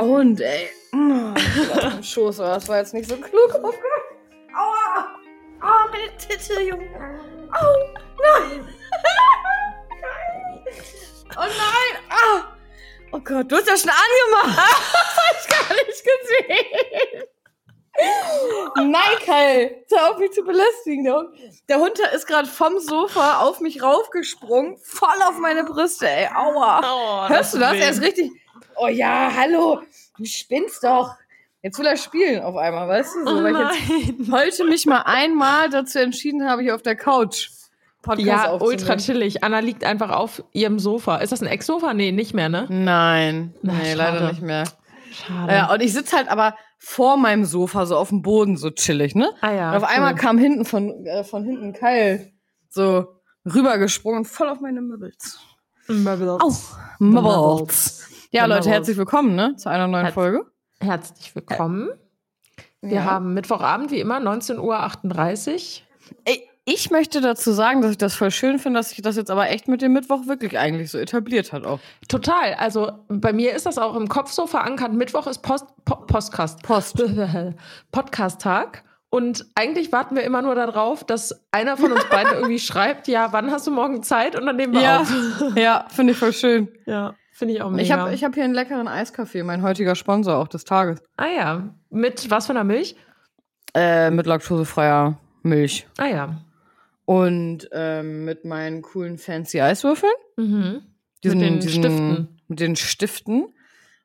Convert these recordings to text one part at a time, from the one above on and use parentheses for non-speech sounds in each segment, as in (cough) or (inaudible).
dummer Hund, ey. Oh, Schoß, das war jetzt nicht so klug. Oh Gott. Aua. Aua, meine Titte, Junge. Au, nein. oh nein. Ah. Oh Gott, du hast ja schon angemacht. Das (laughs) hab ich gar nicht gesehen. Nein, Kai, hör auf mich zu belästigen. Der Hund, der Hund ist gerade vom Sofa auf mich raufgesprungen, voll auf meine Brüste, ey. Aua. Oh, Hörst du das? weh. Er ist richtig. Oh ja, hallo. Du spinnst doch. Jetzt will er spielen auf einmal, weißt du? So, Oh weil ich jetzt heute mich mal einmal dazu entschieden habe, hier auf der Couch Podcast Ja, ultra chillig. Anna liegt einfach auf ihrem Sofa. Ist das ein Ex-Sofa? Nee, nicht mehr, ne? Nein, Na, nee, schade. leider nicht mehr. Schade. Ja, und ich sitze halt aber vor meinem Sofa so auf dem Boden so chillig, ne? ah ja. Und auf einmal cool. kam hinten von, äh, von hinten Keil so rübergesprungen, voll auf meine Möbels. Möbels. Au, Möbels. Ja, Leute, herzlich willkommen, ne? Zu einer neuen Herz- Folge. Herzlich willkommen. Wir Ja. haben Mittwochabend, wie immer, 19.38 Uhr. Ich möchte dazu sagen, dass ich das voll schön finde, dass sich das jetzt aber echt mit dem Mittwoch wirklich eigentlich so etabliert hat auch. Total. Also bei mir ist das auch im Kopf so verankert. Mittwoch ist Post, po Podcast. Post. (laughs) Podcast-Tag. Und eigentlich warten wir immer nur darauf, dass einer von uns beiden (laughs) irgendwie schreibt, ja, wann hast du morgen Zeit? Und dann nehmen wir Ja, auf. ja, finde ich voll schön. Ja, finde ich auch mega. Ich habe ich hab hier einen leckeren Eiskaffee, mein heutiger Sponsor auch des Tages. ah ja, mit was für einer Milch? Äh, mit laktosefreier Milch. Ah ja. Und ähm, mit meinen coolen fancy Eiswürfeln. Mhm. Diesen, mit den diesen, Stiften. Mit den Stiften.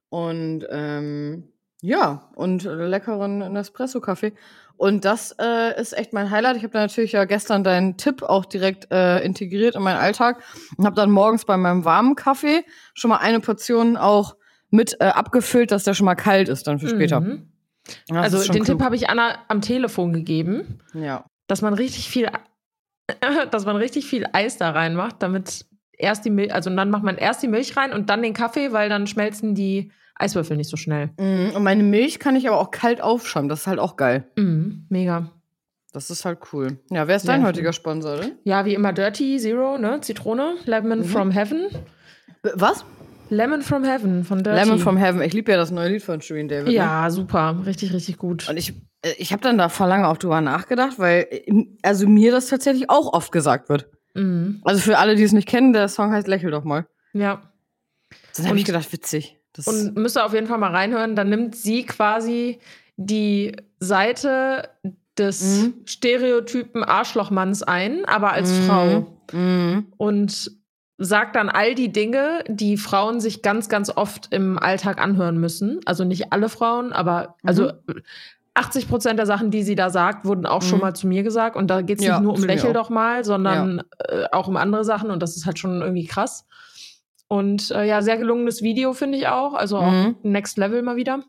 Und ähm, ja, und leckeren Nespresso-Kaffee. Und das äh, ist echt mein Highlight. Ich habe da natürlich ja gestern deinen Tipp auch direkt äh, integriert in meinen Alltag und habe dann morgens bei meinem warmen Kaffee schon mal eine Portion auch mit äh, abgefüllt, dass der schon mal kalt ist dann für später. Mhm. Also den klug. Tipp habe ich Anna am Telefon gegeben, Ja. dass man richtig viel, (laughs) dass man richtig viel Eis da reinmacht, damit erst die Milch, also dann macht man erst die Milch rein und dann den Kaffee, weil dann schmelzen die Eiswürfel nicht so schnell. Mm, Und meine Milch kann ich aber auch kalt aufschäumen. Das ist halt auch geil. Mhm, mega. Das ist halt cool. Ja, wer ist dein schön. heutiger Sponsor denn? Ja, wie immer Dirty Zero, ne? Zitrone, Lemon Mhm. from Heaven. B- Was? Lemon from Heaven von Dirty. Lemon from Heaven. Ich liebe ja das neue Lied von Shirin David. Ne? Ja, super, richtig, richtig gut. Und ich, äh, ich habe dann da vor lange auch drüber nachgedacht, weil äh, also mir das tatsächlich auch oft gesagt wird. Mhm. Also für alle, die es nicht kennen, der Song heißt Lächel doch mal. Ja. Dann habe ich gedacht, witzig. Das Und müsst ihr auf jeden Fall mal reinhören. Dann nimmt sie quasi die Seite des Mhm. Stereotypen Arschlochmanns ein, aber als Mhm. Frau. Mhm. Und sagt dann all die Dinge, die Frauen sich ganz, ganz oft im Alltag anhören müssen. Also nicht alle Frauen, aber Mhm. also 80 Prozent der Sachen, die sie da sagt, wurden auch schon Mhm. mal zu mir gesagt. Und da geht es Ja, nicht nur um Lächel doch mal, sondern äh, auch um andere Sachen. Und das ist halt schon irgendwie krass. Und äh, ja, sehr gelungenes Video finde ich auch. Also auch Mhm. Next Level mal wieder.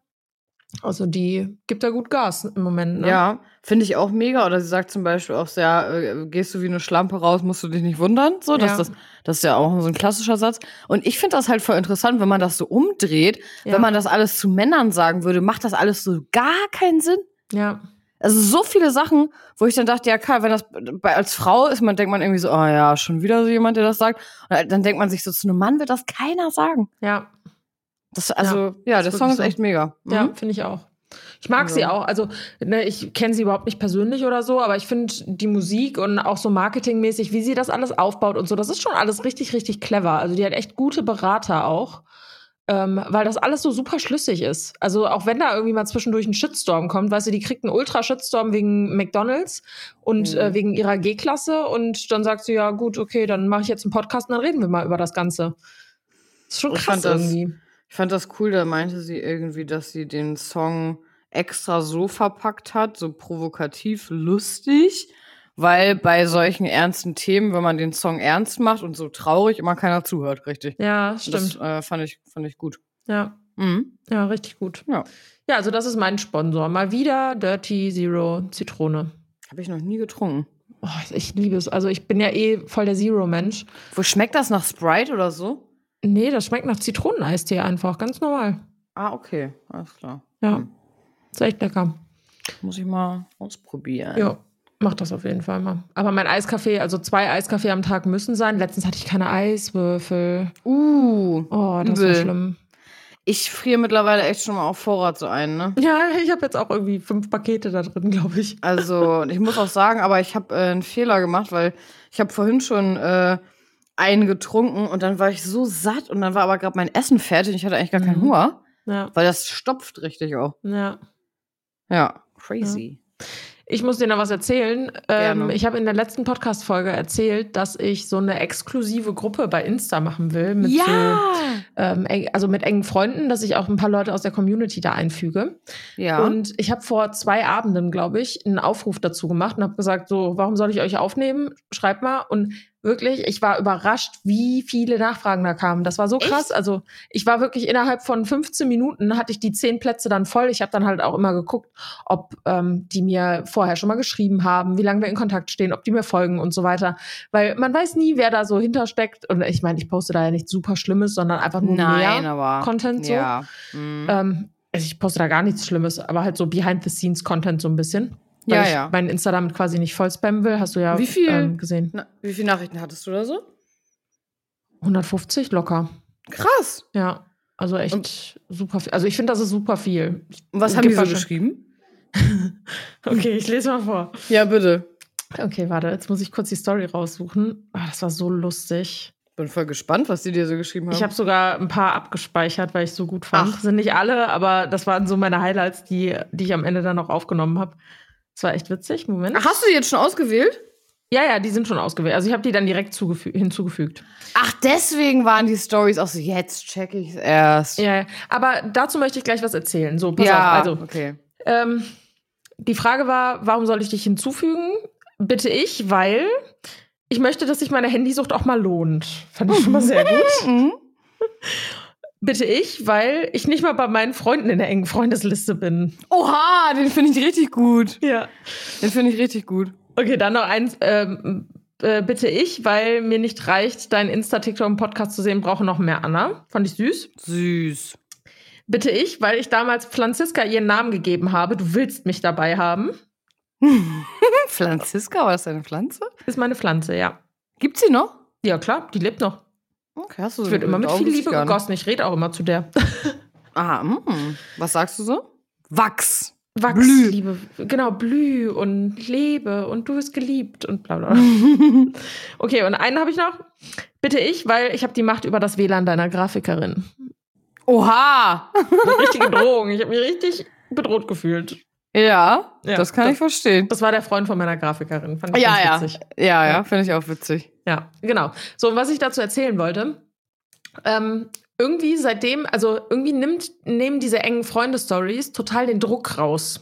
Also die gibt da gut Gas im Moment. Ne? Ja, finde ich auch mega. Oder sie sagt zum Beispiel auch sehr, äh, gehst du wie eine Schlampe raus, musst du dich nicht wundern. So, dass Ja. das, das ist ja auch so ein klassischer Satz. Und ich finde das halt voll interessant, wenn man das so umdreht. Ja. Wenn man das alles zu Männern sagen würde, macht das alles so gar keinen Sinn. Ja. Also so viele Sachen, wo ich dann dachte, ja klar, wenn das bei, als Frau ist, man denkt man irgendwie so, oh ja, schon wieder so jemand, der das sagt. Und dann denkt man sich so, zu einem Mann wird das keiner sagen. Ja. Das, also, ja, der ist Song ist so. echt mega. Mhm. Ja, finde ich auch. Ich mag Also- sie auch. Also, ne, ich kenne sie überhaupt nicht persönlich oder so, aber ich finde die Musik und auch so marketingmäßig, wie sie das alles aufbaut und so, das ist schon alles richtig, richtig clever. Also, die hat echt gute Berater auch. Ähm, weil das alles so super schlüssig ist. Also auch wenn da irgendwie mal zwischendurch ein Shitstorm kommt, weißt du, die kriegt einen Ultra-Shitstorm wegen McDonalds und Mhm. äh, wegen ihrer G-Klasse und dann sagt sie, ja gut, okay, dann mache ich jetzt einen Podcast und dann reden wir mal über das Ganze. Das ist schon Ich krass das- irgendwie. Ich fand das cool, da meinte sie irgendwie, dass sie den Song extra so verpackt hat, so provokativ lustig, weil bei solchen ernsten Themen, wenn man den Song ernst macht und so traurig, immer keiner zuhört, richtig. Ja, stimmt. Das äh, fand, ich, fand ich gut. Ja. Mhm. Ja, richtig gut. Ja. Ja, also das ist mein Sponsor. Mal wieder Dirty Zero Zitrone. Habe ich noch nie getrunken. Oh, ich liebe es. Also ich bin ja eh voll der Zero-Mensch. Wo schmeckt das nach Sprite oder so? Nee, das schmeckt nach Zitroneneistee einfach. Ganz normal. Ah, okay. Alles klar. Ja. Hm. Ist echt lecker. Muss ich mal ausprobieren. Ja, mach das auf jeden Fall mal. Aber mein Eiskaffee, also zwei Eiskaffee am Tag müssen sein. Letztens hatte ich keine Eiswürfel. Uh. Oh, das war Übel. schlimm. Ich friere mittlerweile echt schon mal auf Vorrat so ein, ne? Ja, ich habe jetzt auch irgendwie fünf Pakete da drin, glaube ich. Also, ich muss auch sagen, aber ich habe äh, einen Fehler gemacht, weil ich habe vorhin schon äh, einen getrunken und dann war ich so satt und dann war aber gerade mein Essen fertig und ich hatte eigentlich gar keinen Mhm. Hunger, Ja, weil das stopft richtig auch. ja. Ja, crazy. Ich muss dir noch was erzählen. Ähm, ich habe in der letzten Podcast-Folge erzählt, dass ich so eine exklusive Gruppe bei Insta machen will. Mit so, ähm, also mit engen Freunden, dass ich auch ein paar Leute aus der Community da einfüge. ja. Und ich habe vor zwei Abenden, glaube ich, einen Aufruf dazu gemacht und habe gesagt, so, warum soll ich euch aufnehmen? Schreibt mal. Und wirklich, ich war überrascht, wie viele Nachfragen da kamen. Das war so Echt? krass. Also ich war wirklich innerhalb von 15 Minuten hatte ich die zehn Plätze dann voll. Ich habe dann halt auch immer geguckt, ob ähm, die mir vorher schon mal geschrieben haben, wie lange wir in Kontakt stehen, ob die mir folgen und so weiter. Weil man weiß nie, wer da so hintersteckt. Und ich meine, ich poste da ja nichts super Schlimmes, sondern einfach nur Nein, mehr aber. Content so. Ja. Mhm. Ähm, also ich poste da gar nichts Schlimmes, aber halt so Behind-the-Scenes-Content so ein bisschen. Ja, Weil ich ja. meinen Insta damit quasi nicht voll spammen will, hast du ja Wie viel? Ähm, gesehen. Na, wie viele Nachrichten hattest du da so? 150 locker. Krass. Ja. Also echt Und- super viel. Also ich finde, das ist super viel. Und was haben die so geschrieben? (laughs) Okay, ich lese mal vor. Ja, bitte. Okay, warte, jetzt muss ich kurz die Story raussuchen. Ah, das war so lustig. Bin voll gespannt, was die dir so geschrieben haben. Ich habe sogar ein paar abgespeichert, weil ich es so gut fand. Ach. Sind nicht alle, aber das waren so meine Highlights, die, die ich am Ende dann noch aufgenommen habe. Das war echt witzig. Moment. Ach, hast du die jetzt schon ausgewählt? Ja, ja, die sind schon ausgewählt. Also ich habe die dann direkt zugefü- hinzugefügt. Ach, deswegen waren die Stories auch so, jetzt check ich's erst. Ja, ja. aber dazu möchte ich gleich was erzählen. So, pass Ja, auf. Also, okay. ähm, die Frage war, warum soll ich dich hinzufügen? Bitte ich, weil ich möchte, dass sich meine Handysucht auch mal lohnt. Fand ich schon mal sehr gut. (laughs) Bitte ich, weil ich nicht mal bei meinen Freunden in der engen Freundesliste bin. Oha, den finde ich richtig gut. Ja. Den finde ich richtig gut. Okay, dann noch eins. Ähm, äh, bitte ich, weil mir nicht reicht, deinen Insta, TikTok und Podcast zu sehen, brauche noch mehr Anna. Fand ich süß. Süß. Bitte ich, weil ich damals Franziska ihren Namen gegeben habe. Du willst mich dabei haben. (laughs) Franziska, war das eine Pflanze? Ist meine Pflanze, ja. Gibt's sie noch? Ja, klar, die lebt noch. Okay, hast du Es wird immer mit viel Liebe gegossen. Ich rede auch immer zu der. Ah, mm. was sagst du so? Wachs. Wachs, Blüh. Liebe. Genau, blüh und lebe und du wirst geliebt und bla bla. (laughs) Okay, und einen habe ich noch. Bitte ich, weil ich habe die Macht über das WLAN deiner Grafikerin. Oha. Eine richtige Drohung. Ich habe mich richtig bedroht gefühlt. Ja, Ja, das kann das- ich verstehen. Das war der Freund von meiner Grafikerin. Fand ich Ja, ganz ja. witzig. Ja, ja, Ja. finde ich auch witzig. Ja, genau. So, und was ich dazu erzählen wollte, ähm, irgendwie seitdem, also irgendwie nimmt, nehmen diese engen Freunde-Stories total den Druck raus.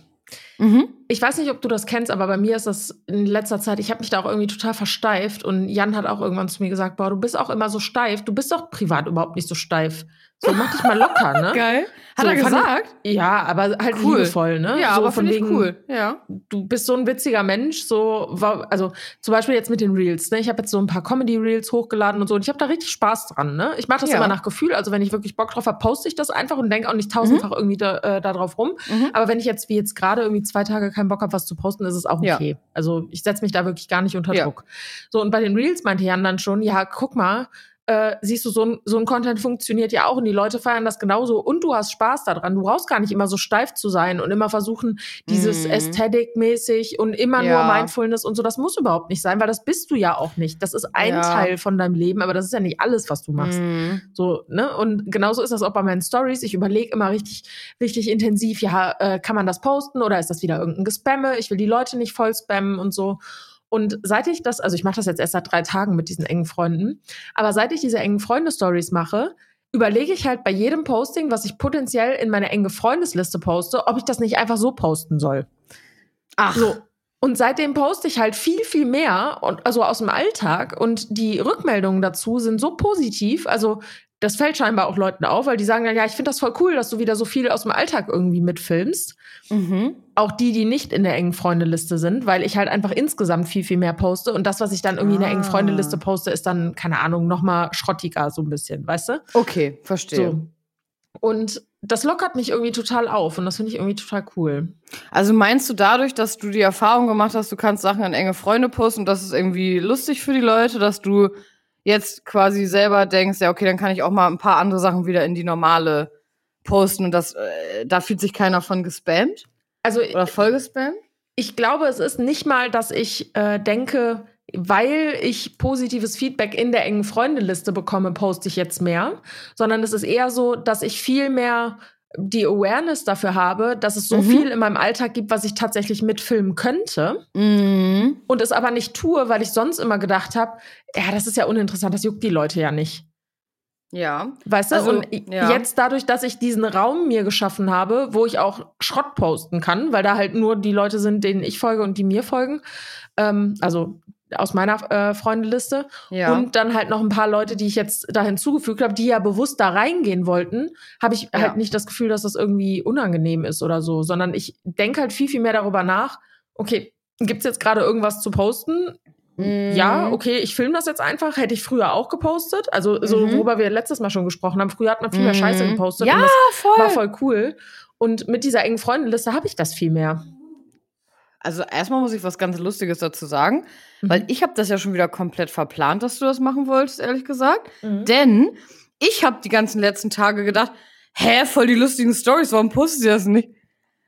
Mhm. Ich weiß nicht, ob du das kennst, aber bei mir ist das in letzter Zeit, ich habe mich da auch irgendwie total versteift und Jan hat auch irgendwann zu mir gesagt, boah, du bist auch immer so steif, du bist doch privat überhaupt nicht so steif. So, mach dich mal locker, ne? (laughs) Geil. Hat So, er fand ich- gesagt? Ja, aber halt Cool. liebevoll, ne? Ja, so aber von finde ich wegen, cool. Ja. du bist so ein witziger Mensch, so, also zum Beispiel jetzt mit den Reels, ne? Ich habe jetzt so ein paar Comedy-Reels hochgeladen und so und ich habe da richtig Spaß dran, ne? Ich mache das Ja. immer nach Gefühl, also wenn ich wirklich Bock drauf habe, poste ich das einfach und denke auch nicht tausendfach irgendwie da, äh, da drauf rum. Mhm. Aber wenn ich jetzt wie jetzt gerade irgendwie zwei Tage keinen Bock habe, was zu posten, ist es auch Ja. okay. Also ich setze mich da wirklich gar nicht unter Ja. Druck. So, und bei den Reels meinte Jan dann schon, ja, guck mal, äh, siehst du, so ein, so ein Content funktioniert ja auch und die Leute feiern das genauso und du hast Spaß daran. Du brauchst gar nicht immer so steif zu sein und immer versuchen, dieses Mhm. Ästhetik-mäßig und immer Ja. nur Mindfulness und so. Das muss überhaupt nicht sein, weil das bist du ja auch nicht. Das ist ein Ja. Teil von deinem Leben, aber das ist ja nicht alles, was du machst. Mhm. So, ne? Und genauso ist das auch bei meinen Stories. Ich überlege immer richtig, richtig intensiv, ja, äh, kann man das posten oder ist das wieder irgendein Gespamme? Ich will die Leute nicht voll spammen und so. Und seit ich das, also ich mache das jetzt erst seit drei Tagen mit diesen engen Freunden, aber seit ich diese engen Freunde-Stories mache, überlege ich halt bei jedem Posting, was ich potenziell in meine enge Freundesliste poste, ob ich das nicht einfach so posten soll. Ach, So. Und seitdem poste ich halt viel, viel mehr, und, also aus dem Alltag. Und die Rückmeldungen dazu sind so positiv. Also, das fällt scheinbar auch Leuten auf, weil die sagen dann, ja, ich finde das voll cool, dass du wieder so viel aus dem Alltag irgendwie mitfilmst. Mhm. Auch die, die nicht in der engen Freundeliste sind, weil ich halt einfach insgesamt viel, viel mehr poste. Und das, was ich dann irgendwie in der engen Ah. Freundeliste poste, ist dann, keine Ahnung, nochmal schrottiger, so ein bisschen, weißt du? Okay, verstehe. So. Und das lockert mich irgendwie total auf und das finde ich irgendwie total cool. Also meinst du dadurch, dass du die Erfahrung gemacht hast, du kannst Sachen an enge Freunde posten und das ist irgendwie lustig für die Leute, dass du jetzt quasi selber denkst, ja, okay, dann kann ich auch mal ein paar andere Sachen wieder in die normale posten und das, äh, da fühlt sich keiner von gespammt? Also Oder voll gespammt? ich glaube, es ist nicht mal, dass ich äh, denke, weil ich positives Feedback in der engen Freundeliste bekomme, poste ich jetzt mehr, sondern es ist eher so, dass ich viel mehr die Awareness dafür habe, dass es so Mhm. viel in meinem Alltag gibt, was ich tatsächlich mitfilmen könnte Mhm. und es aber nicht tue, weil ich sonst immer gedacht habe, ja, das ist ja uninteressant, das juckt die Leute ja nicht. Ja. Weißt du? Also, und ja. jetzt dadurch, dass ich diesen Raum mir geschaffen habe, wo ich auch Schrott posten kann, weil da halt nur die Leute sind, denen ich folge und die mir folgen, ähm, also aus meiner äh, Freundeliste. Ja. Und dann halt noch ein paar Leute, die ich jetzt da hinzugefügt habe, die ja bewusst da reingehen wollten, habe ich Ja. halt nicht das Gefühl, dass das irgendwie unangenehm ist oder so, sondern ich denke halt viel, viel mehr darüber nach, okay, gibt's jetzt gerade irgendwas zu posten? Mhm. Ja, okay, ich filme das jetzt einfach. Hätte ich früher auch gepostet. Also, so, Mhm. worüber wir letztes Mal schon gesprochen haben. Früher hat man viel mehr Scheiße Mhm. gepostet. Ja, und das voll. war voll cool. Und mit dieser engen Freundenliste habe ich das viel mehr. Also erstmal muss ich was ganz Lustiges dazu sagen, Mhm. weil ich habe das ja schon wieder komplett verplant, dass du das machen wolltest, ehrlich gesagt. Mhm. Denn ich habe die ganzen letzten Tage gedacht, hä, voll die lustigen Stories, warum postet ihr das nicht?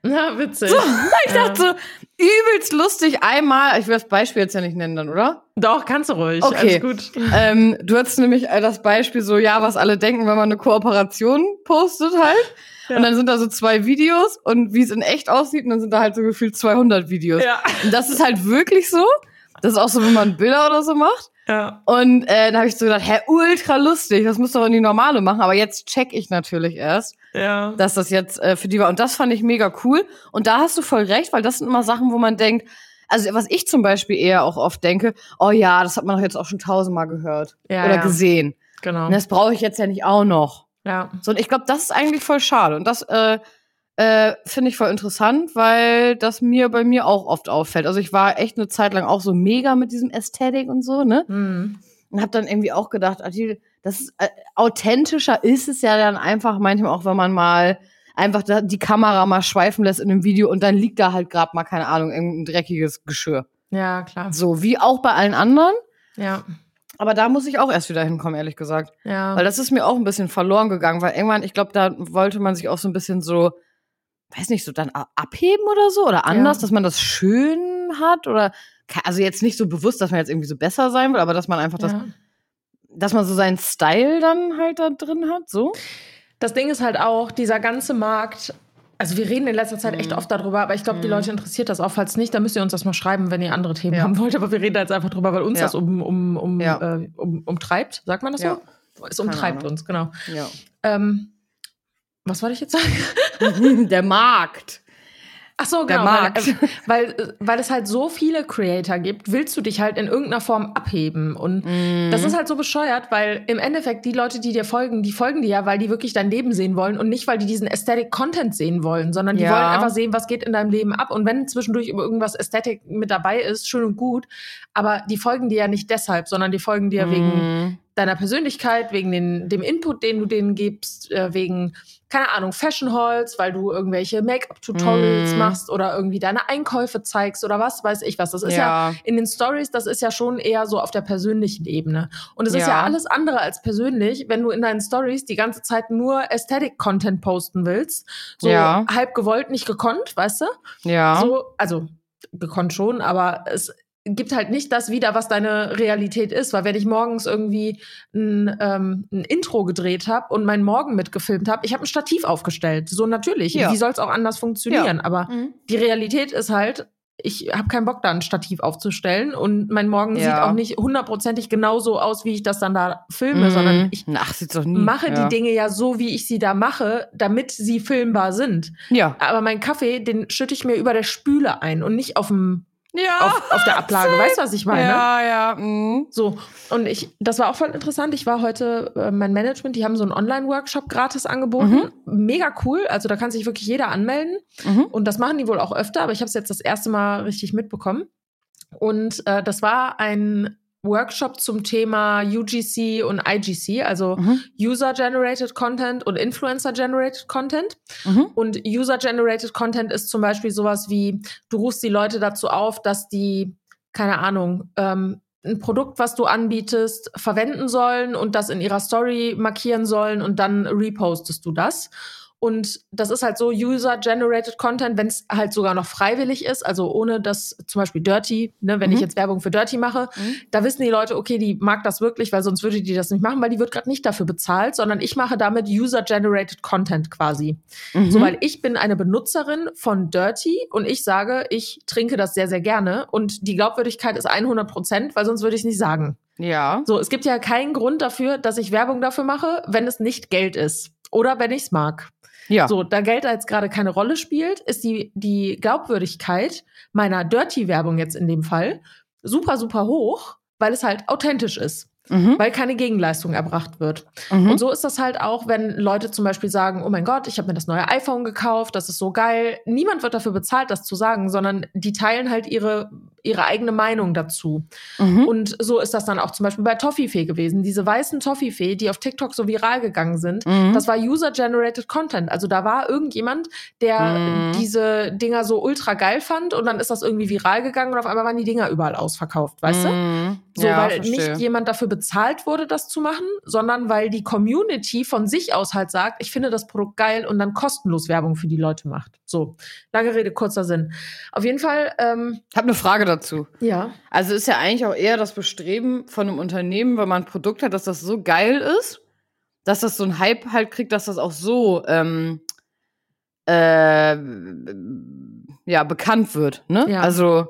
Na, witzig. So, (laughs) ich dachte so, übelst lustig einmal, ich will das Beispiel jetzt ja nicht nennen dann, oder? Doch, kannst du ruhig. Okay. Alles gut. ähm, du hattest nämlich äh, das Beispiel so, ja, was alle denken, wenn man eine Kooperation postet halt. Ja. Und dann sind da so zwei Videos und wie es in echt aussieht und dann sind da halt so gefühlt 200 Videos. Ja. Und das ist halt wirklich so. Das ist auch so, wenn man Bilder oder so macht. Ja. Und äh, dann habe ich so gedacht, hä, ultra lustig, das muss doch in die normale machen. Aber jetzt check ich natürlich erst, Ja. dass das jetzt äh, für die war. Und das fand ich mega cool. Und da hast du voll recht, weil das sind immer Sachen, wo man denkt, also was ich zum Beispiel eher auch oft denke, oh ja, das hat man doch jetzt auch schon tausendmal gehört Ja, oder ja. gesehen. Genau. Und das brauche ich jetzt ja nicht auch noch. Ja. So, und ich glaube, das ist eigentlich voll schade. Und das äh, äh, finde ich voll interessant, weil das mir bei mir auch oft auffällt. Also ich war echt eine Zeit lang auch so mega mit diesem Ästhetik und so, ne? Mhm. Und habe dann irgendwie auch gedacht, das ist, äh, authentischer ist es ja dann einfach manchmal auch, wenn man mal einfach da, die Kamera mal schweifen lässt in einem Video und dann liegt da halt gerade mal keine Ahnung irgendein dreckiges Geschirr. Ja, klar. So wie auch bei allen anderen. Ja. Aber da muss ich auch erst wieder hinkommen, ehrlich gesagt. Ja. Weil das ist mir auch ein bisschen verloren gegangen, weil irgendwann, ich glaube, da wollte man sich auch so ein bisschen so, weiß nicht, so dann abheben oder so oder anders, Ja. dass man das schön hat oder also jetzt nicht so bewusst, dass man jetzt irgendwie so besser sein will, aber dass man einfach das, ja. dass man so seinen Style dann halt da drin hat, so. Das Ding ist halt auch, dieser ganze Markt, also wir reden in letzter Zeit echt Mhm. oft darüber, aber ich glaube, die Mhm. Leute interessiert das auch. Falls nicht, dann müsst ihr uns das mal schreiben, wenn ihr andere Themen Ja. haben wollt. Aber wir reden da jetzt einfach drüber, weil uns Ja. das um, um, um, Ja. äh, um, umtreibt. Sagt man das Ja. so? Es umtreibt uns, genau. Ja. Ähm, was wollte ich jetzt sagen? (laughs) Der Markt. Ach so, Der genau. Markt. Weil, äh, weil, weil es halt so viele Creator gibt, willst du dich halt in irgendeiner Form abheben. Und Mhm. das ist halt so bescheuert, weil im Endeffekt die Leute, die dir folgen, die folgen dir ja, weil die wirklich dein Leben sehen wollen und nicht, weil die diesen Aesthetic Content sehen wollen, sondern die Ja. wollen einfach sehen, was geht in deinem Leben ab. Und wenn zwischendurch irgendwas Aesthetic mit dabei ist, schön und gut. Aber die folgen dir ja nicht deshalb, sondern die folgen dir wegen Mhm. deiner Persönlichkeit, wegen den, dem Input, den du denen gibst, äh, wegen, keine Ahnung, Fashion Halls, weil du irgendwelche Make-up-Tutorials Mm. machst oder irgendwie deine Einkäufe zeigst oder was weiß ich was. Das ist ja, ja. in den Stories, das ist ja schon eher so auf der persönlichen Ebene. Und es ist ja Ja. alles andere als persönlich, wenn du in deinen Stories die ganze Zeit nur Aesthetic-Content posten willst. So Ja. halb gewollt, nicht gekonnt, weißt du? Ja. So, also gekonnt schon, aber es gibt halt nicht das wieder, was deine Realität ist. Weil wenn ich morgens irgendwie ein, ähm, ein Intro gedreht habe und meinen Morgen mitgefilmt habe, ich habe ein Stativ aufgestellt. So natürlich. Ja. Wie soll es auch anders funktionieren? Aber Mhm. die Realität ist halt, ich habe keinen Bock, da ein Stativ aufzustellen und mein Morgen Ja. sieht auch nicht hundertprozentig genauso aus, wie ich das dann da filme, sondern Mhm. ich Ach, mache ja. die Dinge ja so, wie ich sie da mache, damit sie filmbar sind. Ja. Aber meinen Kaffee, den schütte ich mir über der Spüle ein und nicht auf dem Ja. auf, auf der Ablage. Weißt du, was ich meine? Ja, ja. Mhm. So, und ich, das war auch voll interessant. Ich war heute, äh, mein Management, die haben so einen Online-Workshop gratis angeboten. Mega cool. Also da kann sich wirklich jeder anmelden. Mhm. Und das machen die wohl auch öfter, aber ich habe es jetzt das erste Mal richtig mitbekommen. Und äh, das war ein Workshop zum Thema UGC und IGC, also Mhm. User-Generated Content und Influencer-Generated Content. Mhm. Und User-Generated Content ist zum Beispiel sowas wie, du rufst die Leute dazu auf, dass die, keine Ahnung, ähm, ein Produkt, was du anbietest, verwenden sollen und das in ihrer Story markieren sollen und dann repostest du das. Und das ist halt so User-Generated Content, wenn es halt sogar noch freiwillig ist, also ohne dass zum Beispiel Dirty, ne, wenn mhm. ich jetzt Werbung für Dirty mache, mhm. da wissen die Leute, okay, die mag das wirklich, weil sonst würde die das nicht machen, weil die wird gerade nicht dafür bezahlt, sondern ich mache damit User-Generated Content quasi. Mhm. So, weil ich bin eine Benutzerin von Dirty und ich sage, ich trinke das sehr, sehr gerne und die Glaubwürdigkeit ist 100 Prozent, weil sonst würde ich es nicht sagen. Ja. So, es gibt ja keinen Grund dafür, dass ich Werbung dafür mache, wenn es nicht Geld ist oder wenn ich es mag. Ja. So, da Geld jetzt gerade keine Rolle spielt, ist die, die Glaubwürdigkeit meiner Dirty-Werbung jetzt in dem Fall super, super hoch, weil es halt authentisch ist mhm. weil keine Gegenleistung erbracht wird. Mhm. Und so ist das halt auch, wenn Leute zum Beispiel sagen, oh mein Gott, ich habe mir das neue iPhone gekauft, das ist so geil. Niemand wird dafür bezahlt, das zu sagen, sondern die teilen halt ihre ihre eigene Meinung dazu. Mhm. Und so ist das dann auch zum Beispiel bei Toffifee gewesen. Diese weißen Toffifee, die auf TikTok so viral gegangen sind, mhm. das war User-Generated Content. Also da war irgendjemand, der mhm. diese Dinger so ultra geil fand und dann ist das irgendwie viral gegangen und auf einmal waren die Dinger überall ausverkauft, weißt du? Mhm. So, ja, weil verstehe. nicht jemand dafür bezahlt wurde, das zu machen, sondern weil die Community von sich aus halt sagt, ich finde das Produkt geil und dann kostenlos Werbung für die Leute macht. So, lange Rede, kurzer Sinn. Auf jeden Fall. Ähm, ich habe eine Frage dazu. Ja. Also ist ja eigentlich auch eher das Bestreben von einem Unternehmen, wenn man ein Produkt hat, dass das so geil ist, dass das so ein Hype halt kriegt, dass das auch so ähm, äh, ja bekannt wird. Ne? Ja. Also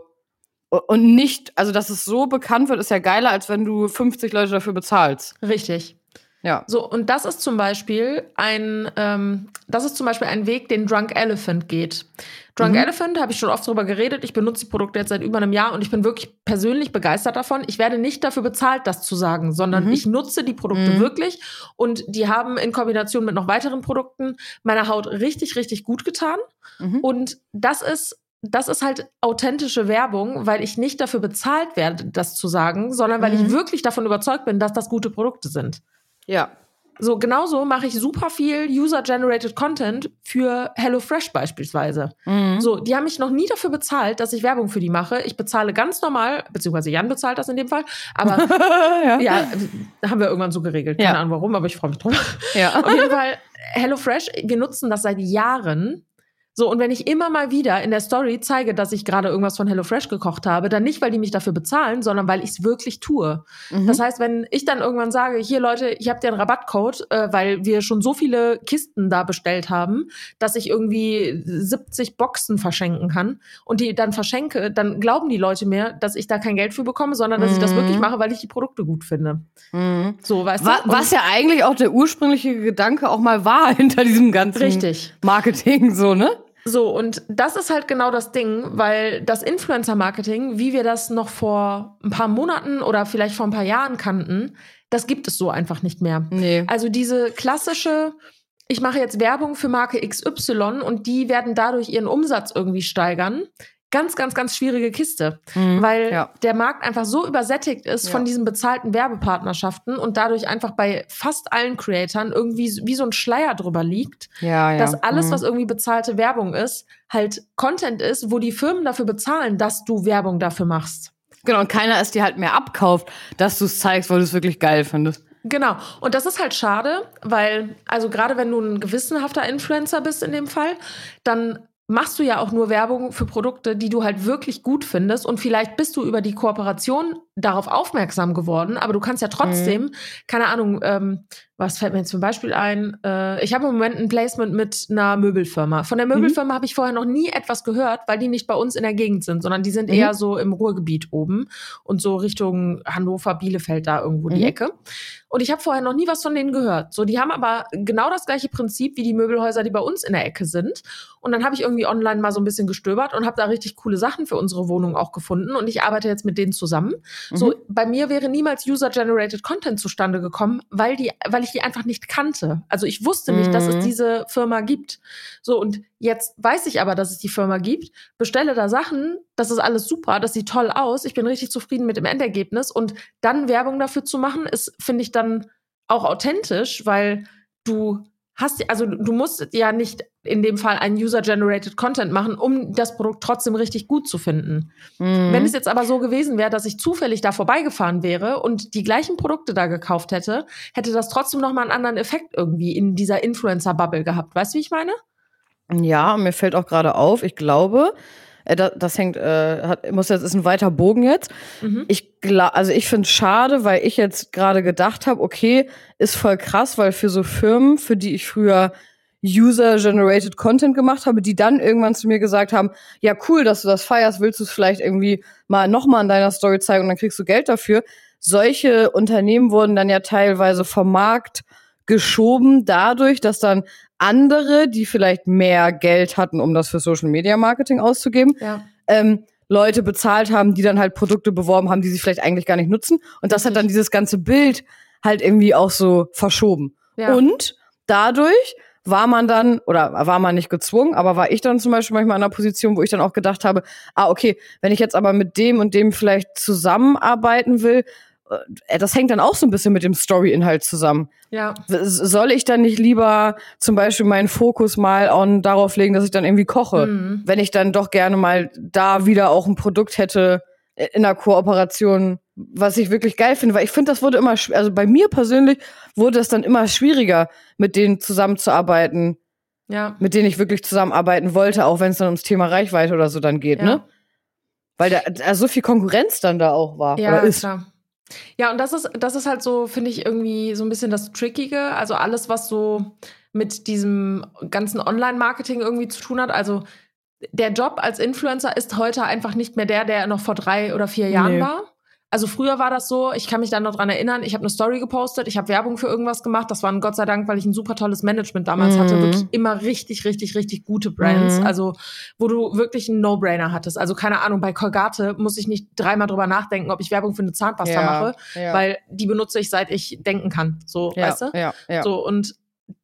und nicht, also dass es so bekannt wird, ist ja geiler, als wenn du 50 Leute dafür bezahlst. Richtig. Ja. So, und das ist zum Beispiel ein, ähm, das ist zum Beispiel ein Weg, den Drunk Elephant geht. Drunk mhm. Elephant, habe ich schon oft drüber geredet. Ich benutze die Produkte jetzt seit über einem Jahr und ich bin wirklich persönlich begeistert davon. Ich werde nicht dafür bezahlt, das zu sagen, sondern mhm. ich nutze die Produkte mhm. wirklich und die haben in Kombination mit noch weiteren Produkten meiner Haut richtig, richtig gut getan. Mhm. Und das ist das ist halt authentische Werbung, weil ich nicht dafür bezahlt werde, das zu sagen, sondern weil ich mhm. wirklich davon überzeugt bin, dass das gute Produkte sind. Ja. So, genauso mache ich super viel User-Generated Content für HelloFresh beispielsweise. Mhm. So, die haben mich noch nie dafür bezahlt, dass ich Werbung für die mache. Ich bezahle ganz normal, beziehungsweise Jan bezahlt das in dem Fall, aber (laughs) ja. ja. haben wir irgendwann so geregelt. Keine ja. Ahnung warum, aber ich freue mich drauf. Ja. Auf jeden Fall, HelloFresh, wir nutzen das seit Jahren so, und wenn ich immer mal wieder in der Story zeige, dass ich gerade irgendwas von HelloFresh gekocht habe, dann nicht, weil die mich dafür bezahlen, sondern weil ich es wirklich tue. Mhm. Das heißt, wenn ich dann irgendwann sage, hier Leute, ich habe dir einen Rabattcode, äh, weil wir schon so viele Kisten da bestellt haben, dass ich irgendwie 70 Boxen verschenken kann und die dann verschenke, dann glauben die Leute mir, dass ich da kein Geld für bekomme, sondern dass mhm. ich das wirklich mhm. mache, weil ich die Produkte gut finde. Mhm. So, weißt was, du? Was ja eigentlich auch der ursprüngliche Gedanke auch mal war (laughs) hinter diesem ganzen Richtig. Marketing, so, ne? So, und das ist halt genau das Ding, weil das Influencer-Marketing, wie wir das noch vor ein paar Monaten oder vielleicht vor ein paar Jahren kannten, das gibt es so einfach nicht mehr. Nee. Also diese klassische, ich mache jetzt Werbung für Marke XY und die werden dadurch ihren Umsatz irgendwie steigern ganz, ganz, ganz schwierige Kiste, mhm, weil ja. der Markt einfach so übersättigt ist ja. von diesen bezahlten Werbepartnerschaften und dadurch einfach bei fast allen Creatoren irgendwie wie so ein Schleier drüber liegt, ja, dass alles, mhm. was irgendwie bezahlte Werbung ist, halt Content ist, wo die Firmen dafür bezahlen, dass du Werbung dafür machst. Genau, und keiner es dir halt mehr abkauft, dass du es zeigst, weil du es wirklich geil findest. Genau. Und das ist halt schade, weil, also gerade wenn du ein gewissenhafter Influencer bist in dem Fall, dann machst du ja auch nur Werbung für Produkte, die du halt wirklich gut findest. Und vielleicht bist du über die Kooperation darauf aufmerksam geworden, aber du kannst ja trotzdem, mhm. keine Ahnung, ähm, was fällt mir jetzt zum Beispiel ein? Äh, ich habe im Moment ein Placement mit einer Möbelfirma. Von der mhm. Möbelfirma mhm. habe ich vorher noch nie etwas gehört, weil die nicht bei uns in der Gegend sind, sondern die sind mhm. eher so im Ruhrgebiet oben und so Richtung Hannover, Bielefeld da irgendwo die mhm. Ecke. Und ich habe vorher noch nie was von denen gehört. So, die haben aber genau das gleiche Prinzip wie die Möbelhäuser, die bei uns in der Ecke sind. Und dann habe ich irgendwie online mal so ein bisschen gestöbert und habe da richtig coole Sachen für unsere Wohnung auch gefunden. Und ich arbeite jetzt mit denen zusammen. So, mhm. bei mir wäre niemals User-Generated Content zustande gekommen, weil die, weil ich die einfach nicht kannte. Also ich wusste nicht, mhm. dass es mhm. diese Firma gibt. So, und jetzt weiß ich aber, dass es die Firma gibt, bestelle da Sachen, das ist alles super, das sieht toll aus, ich bin richtig zufrieden mit dem Endergebnis und dann Werbung dafür zu machen, ist, finde ich dann auch authentisch, weil du hast, also du musst ja nicht in dem Fall einen User-Generated Content machen, um das Produkt trotzdem richtig gut zu finden. Mhm. Wenn es jetzt aber so gewesen wäre, dass ich zufällig da vorbeigefahren wäre und die gleichen Produkte da gekauft hätte, hätte das trotzdem noch mal einen anderen Effekt irgendwie in dieser Influencer-Bubble gehabt. Weißt du, wie ich meine? Ja, mir fällt auch gerade auf, ich glaube, äh, das, das hängt, äh, hat, muss jetzt ist ein weiter Bogen jetzt. Mhm. Ich glaub, also ich finde es schade, weil ich jetzt gerade gedacht habe, okay, ist voll krass, weil für so Firmen, für die ich früher User-generated Content gemacht habe, die dann irgendwann zu mir gesagt haben, ja cool, dass du das feierst, willst du es vielleicht irgendwie mal nochmal in deiner Story zeigen und dann kriegst du Geld dafür. Solche Unternehmen wurden dann ja teilweise vom Markt geschoben dadurch, dass dann andere, die vielleicht mehr Geld hatten, um das für Social Media Marketing auszugeben, ja. ähm, Leute bezahlt haben, die dann halt Produkte beworben haben, die sie vielleicht eigentlich gar nicht nutzen. Und das hat dann dieses ganze Bild halt irgendwie auch so verschoben. Ja. Und dadurch war man dann, oder war man nicht gezwungen, aber war ich dann zum Beispiel manchmal in einer Position, wo ich dann auch gedacht habe, ah, okay, wenn ich jetzt aber mit dem und dem vielleicht zusammenarbeiten will, das hängt dann auch so ein bisschen mit dem Story-Inhalt zusammen. Ja. Soll ich dann nicht lieber zum Beispiel meinen Fokus mal on darauf legen, dass ich dann irgendwie koche, mhm. wenn ich dann doch gerne mal da wieder auch ein Produkt hätte äh, in einer Kooperation, was ich wirklich geil finde, weil ich finde, das wurde immer, also bei mir persönlich wurde es dann immer schwieriger, mit denen zusammenzuarbeiten, ja. mit denen ich wirklich zusammenarbeiten wollte, auch wenn es dann ums Thema Reichweite oder so dann geht, ja. ne? Weil da, da so viel Konkurrenz dann da auch war ja, oder ist. Klar. Ja, und das ist, das ist halt so, finde ich, irgendwie so ein bisschen das Trickige. Also alles, was so mit diesem ganzen Online-Marketing irgendwie zu tun hat. Also der Job als Influencer ist heute einfach nicht mehr der, der noch vor drei oder vier Jahren nee. war. Also früher war das so, ich kann mich da noch dran erinnern, ich habe eine Story gepostet, ich habe Werbung für irgendwas gemacht. Das war ein Gott sei Dank, weil ich ein super tolles Management damals mhm. hatte, wirklich immer richtig, richtig, richtig gute Brands. Mhm. Also wo du wirklich einen No-Brainer hattest. Also keine Ahnung, bei Colgate muss ich nicht dreimal drüber nachdenken, ob ich Werbung für eine Zahnpasta ja, mache, ja. weil die benutze ich, seit ich denken kann. So, ja, weißt du? Ja, ja. So, und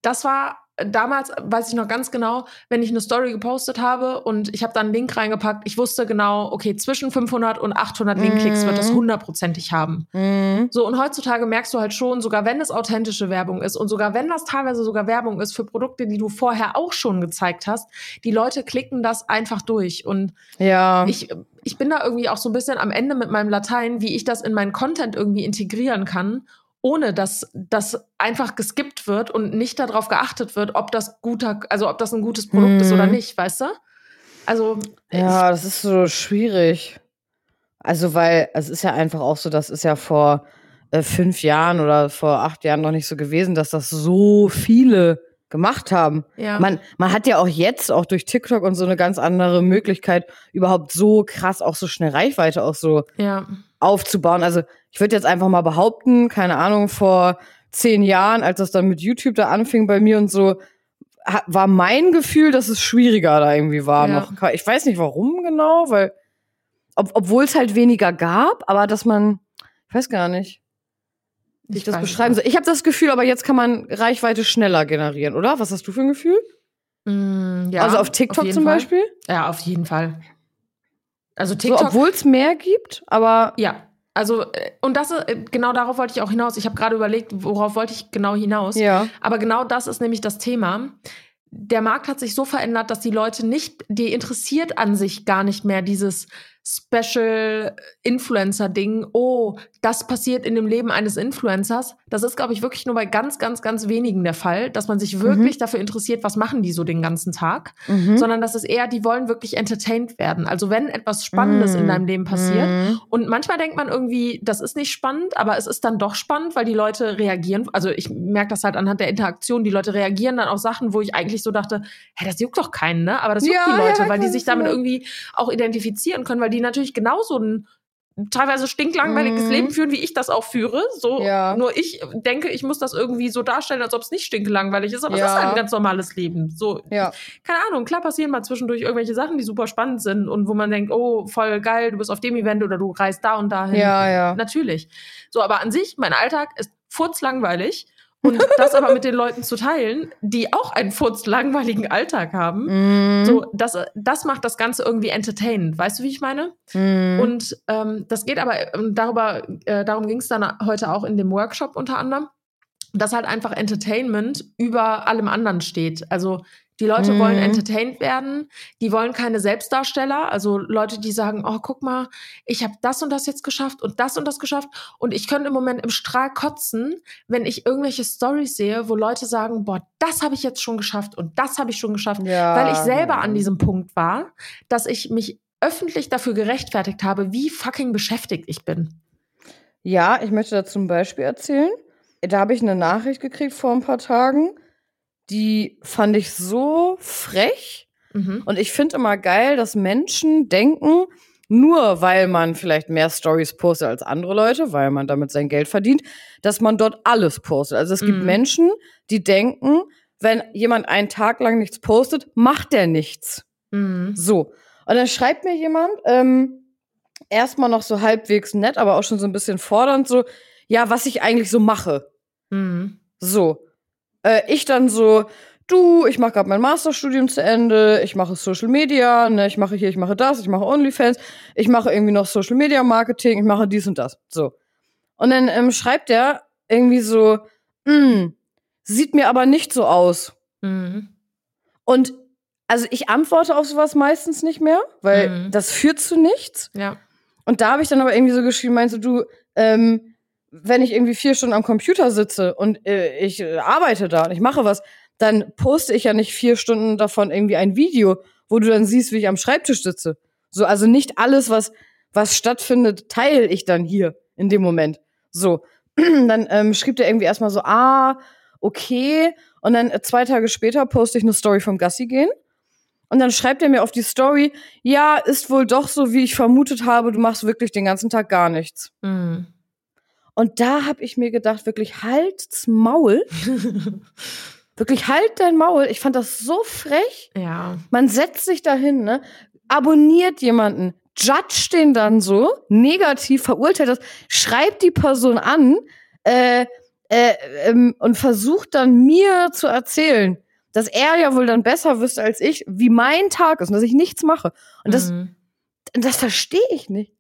das war damals weiß ich noch ganz genau, wenn ich eine Story gepostet habe und ich habe da einen Link reingepackt, ich wusste genau, okay, zwischen 500 und 800 Linkklicks wird das mhm. hundertprozentig haben. Mm. So, und heutzutage merkst du halt schon, sogar wenn es authentische Werbung ist und sogar wenn das teilweise sogar Werbung ist für Produkte, die du vorher auch schon gezeigt hast, die Leute klicken das einfach durch. Und ja. ich, ich bin da irgendwie auch so ein bisschen am Ende mit meinem Latein, wie ich das in meinen Content irgendwie integrieren kann ohne dass das einfach geskippt wird und nicht darauf geachtet wird, ob das guter, also ob das ein gutes Produkt mm. ist oder mhm. nicht, weißt du? Also ja, das ist so schwierig. Also weil es ist ja einfach auch so, das ist ja vor äh, fünf Jahren oder vor acht Jahren noch nicht so gewesen, dass das so viele gemacht haben. Ja. Man, man hat ja auch jetzt, auch durch TikTok und so eine ganz andere Möglichkeit, überhaupt so krass auch so schnell Reichweite auch so ja. aufzubauen. Also ich würde jetzt einfach mal behaupten, keine Ahnung, vor zehn Jahren, als das dann mit YouTube da anfing bei mir und so, war mein Gefühl, dass es schwieriger da irgendwie war. Ja. Noch. Ich weiß nicht warum genau, weil, ob, obwohl es halt weniger gab, aber dass man, ich weiß gar nicht ich das beschreiben soll. Ich habe das Gefühl, aber jetzt kann man Reichweite schneller generieren, oder? Was hast du für ein Gefühl? Mm, ja, also auf TikTok auf zum Fall. Beispiel? Ja, auf jeden Fall. Also TikTok. So, Obwohl es mehr gibt, aber. Ja. Also, äh, und das äh, genau darauf wollte ich auch hinaus. Ich habe gerade überlegt, worauf wollte ich genau hinaus. Ja. Aber genau das ist nämlich das Thema. Der Markt hat sich so verändert, dass die Leute nicht, die interessiert an sich gar nicht mehr dieses Special Influencer Ding. Oh, das passiert in dem Leben eines Influencers. Das ist, glaube ich, wirklich nur bei ganz, ganz, ganz wenigen der Fall, dass man sich wirklich mhm. dafür interessiert, was machen die so den ganzen Tag, mhm. sondern das ist eher, die wollen wirklich entertained werden. Also wenn etwas Spannendes mhm. in deinem Leben passiert mhm. und manchmal denkt man irgendwie, das ist nicht spannend, aber es ist dann doch spannend, weil die Leute reagieren. Also ich merke das halt anhand der Interaktion. Die Leute reagieren dann auf Sachen, wo ich eigentlich so dachte, hä, das juckt doch keinen, ne? Aber das juckt ja, die Leute, ja, weil die sich damit irgendwie auch identifizieren können, weil die natürlich genauso ein teilweise stinklangweiliges mhm. Leben führen, wie ich das auch führe. So, ja. nur ich denke, ich muss das irgendwie so darstellen, als ob es nicht stinklangweilig ist, aber ja. es ist ein ganz normales Leben. So, ja. keine Ahnung, klar passieren mal zwischendurch irgendwelche Sachen, die super spannend sind und wo man denkt, oh, voll geil, du bist auf dem Event oder du reist da und dahin. Ja, ja. Natürlich. So, aber an sich, mein Alltag ist furzlangweilig. Und das aber mit den Leuten zu teilen, die auch einen furz langweiligen Alltag haben, mm. so, das, das macht das Ganze irgendwie entertainend. Weißt du, wie ich meine? Mm. Und ähm, das geht aber, ähm, darüber, äh, darum ging es dann heute auch in dem Workshop unter anderem. dass halt einfach Entertainment über allem anderen steht. Also die Leute mhm. wollen entertained werden, die wollen keine Selbstdarsteller, also Leute, die sagen, oh, guck mal, ich habe das und das jetzt geschafft und das und das geschafft und ich könnte im Moment im Strahl kotzen, wenn ich irgendwelche Stories sehe, wo Leute sagen, boah, das habe ich jetzt schon geschafft und das habe ich schon geschafft, ja. weil ich selber an diesem Punkt war, dass ich mich öffentlich dafür gerechtfertigt habe, wie fucking beschäftigt ich bin. Ja, ich möchte dazu ein Beispiel erzählen. Da habe ich eine Nachricht gekriegt vor ein paar Tagen die fand ich so frech. Mhm. Und ich finde immer geil, dass Menschen denken, nur weil man vielleicht mehr Stories postet als andere Leute, weil man damit sein Geld verdient, dass man dort alles postet. Also es mhm. gibt Menschen, die denken, wenn jemand einen Tag lang nichts postet, macht der nichts. Mhm. So. Und dann schreibt mir jemand, ähm, erstmal noch so halbwegs nett, aber auch schon so ein bisschen fordernd, so, ja, was ich eigentlich so mache. Mhm. So. Äh, ich dann so, du, ich mache gerade mein Masterstudium zu Ende, ich mache Social Media, ne, ich mache hier, ich mache das, ich mache OnlyFans, ich mache irgendwie noch Social Media Marketing, ich mache dies und das. So. Und dann ähm, schreibt er irgendwie so, hm, sieht mir aber nicht so aus. Mhm. Und also ich antworte auf sowas meistens nicht mehr, weil mhm. das führt zu nichts. Ja. Und da habe ich dann aber irgendwie so geschrieben, meinst du, ähm, wenn ich irgendwie vier Stunden am Computer sitze und äh, ich äh, arbeite da und ich mache was, dann poste ich ja nicht vier Stunden davon irgendwie ein Video, wo du dann siehst, wie ich am Schreibtisch sitze. So, also nicht alles, was, was stattfindet, teile ich dann hier in dem Moment. So. (clears throat) dann ähm, schrieb der irgendwie erstmal so, ah, okay. Und dann äh, zwei Tage später poste ich eine Story vom Gassi gehen. Und dann schreibt er mir auf die Story, ja, ist wohl doch so, wie ich vermutet habe, du machst wirklich den ganzen Tag gar nichts. Mhm. Und da habe ich mir gedacht, wirklich halt's Maul. (laughs) wirklich halt dein Maul. Ich fand das so frech. Ja. Man setzt sich dahin, ne? Abonniert jemanden, judge den dann so, negativ verurteilt das, schreibt die Person an äh, äh, ähm, und versucht dann mir zu erzählen, dass er ja wohl dann besser wüsste als ich, wie mein Tag ist und dass ich nichts mache. Und das, mhm. das verstehe ich nicht.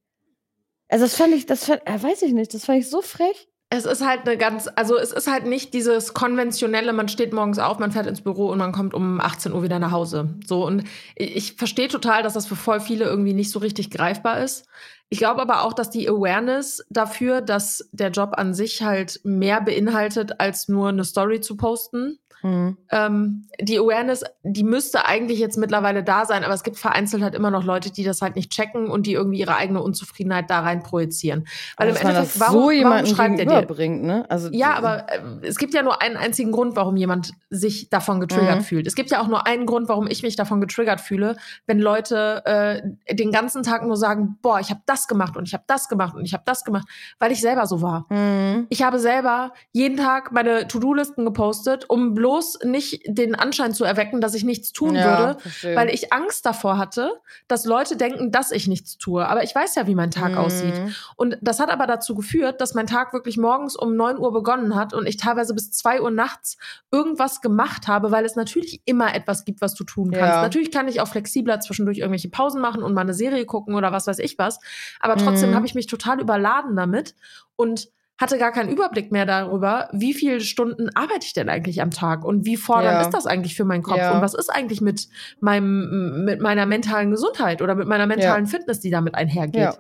Also das fand ich, das fand, äh, weiß ich nicht, das fand ich so frech. Es ist halt eine ganz, also es ist halt nicht dieses konventionelle, man steht morgens auf, man fährt ins Büro und man kommt um 18 Uhr wieder nach Hause. So und ich verstehe total, dass das für voll viele irgendwie nicht so richtig greifbar ist. Ich glaube aber auch, dass die Awareness dafür, dass der Job an sich halt mehr beinhaltet, als nur eine Story zu posten, Mhm. Ähm, die Awareness, die müsste eigentlich jetzt mittlerweile da sein, aber es gibt vereinzelt halt immer noch Leute, die das halt nicht checken und die irgendwie ihre eigene Unzufriedenheit da rein projizieren. Weil also, im Endeffekt, warum, so warum schreibt er dir? Bringt, ne? also, ja, aber äh, es gibt ja nur einen einzigen Grund, warum jemand sich davon getriggert mhm. fühlt. Es gibt ja auch nur einen Grund, warum ich mich davon getriggert fühle, wenn Leute äh, den ganzen Tag nur sagen, boah, ich habe das gemacht und ich habe das gemacht und ich habe das gemacht, weil ich selber so war. Mhm. Ich habe selber jeden Tag meine To-Do-Listen gepostet, um bloß bloß nicht den Anschein zu erwecken, dass ich nichts tun ja, würde, verstehe. weil ich Angst davor hatte, dass Leute denken, dass ich nichts tue. Aber ich weiß ja, wie mein Tag mhm. aussieht. Und das hat aber dazu geführt, dass mein Tag wirklich morgens um neun Uhr begonnen hat und ich teilweise bis zwei Uhr nachts irgendwas gemacht habe, weil es natürlich immer etwas gibt, was du tun kannst. Ja. Natürlich kann ich auch flexibler zwischendurch irgendwelche Pausen machen und mal eine Serie gucken oder was weiß ich was. Aber trotzdem mhm. habe ich mich total überladen damit und hatte gar keinen Überblick mehr darüber, wie viele Stunden arbeite ich denn eigentlich am Tag und wie fordernd ja. ist das eigentlich für meinen Kopf ja. und was ist eigentlich mit meinem mit meiner mentalen Gesundheit oder mit meiner mentalen ja. Fitness, die damit einhergeht.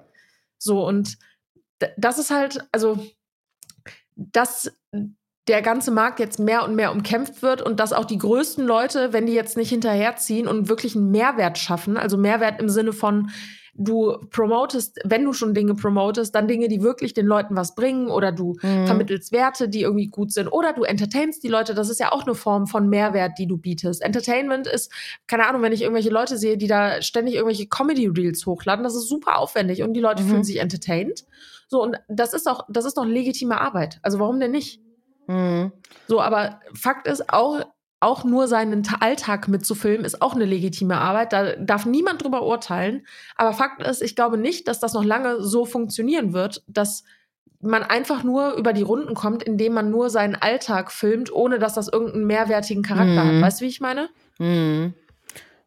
So und das ist halt also dass der ganze Markt jetzt mehr und mehr umkämpft wird und dass auch die größten Leute, wenn die jetzt nicht hinterherziehen und wirklich einen Mehrwert schaffen, also Mehrwert im Sinne von du promotest, wenn du schon Dinge promotest, dann Dinge, die wirklich den Leuten was bringen oder du mhm. vermittelst Werte, die irgendwie gut sind oder du entertainst die Leute. Das ist ja auch eine Form von Mehrwert, die du bietest. Entertainment ist, keine Ahnung, wenn ich irgendwelche Leute sehe, die da ständig irgendwelche Comedy-Reels hochladen, das ist super aufwendig und die Leute mhm. fühlen sich entertained. So, und das ist doch, das ist doch legitime Arbeit. Also warum denn nicht? Mhm. So, aber Fakt ist auch, auch nur seinen Alltag mitzufilmen, ist auch eine legitime Arbeit. Da darf niemand drüber urteilen. Aber Fakt ist, ich glaube nicht, dass das noch lange so funktionieren wird, dass man einfach nur über die Runden kommt, indem man nur seinen Alltag filmt, ohne dass das irgendeinen mehrwertigen Charakter mhm. hat. Weißt du, wie ich meine? Mhm.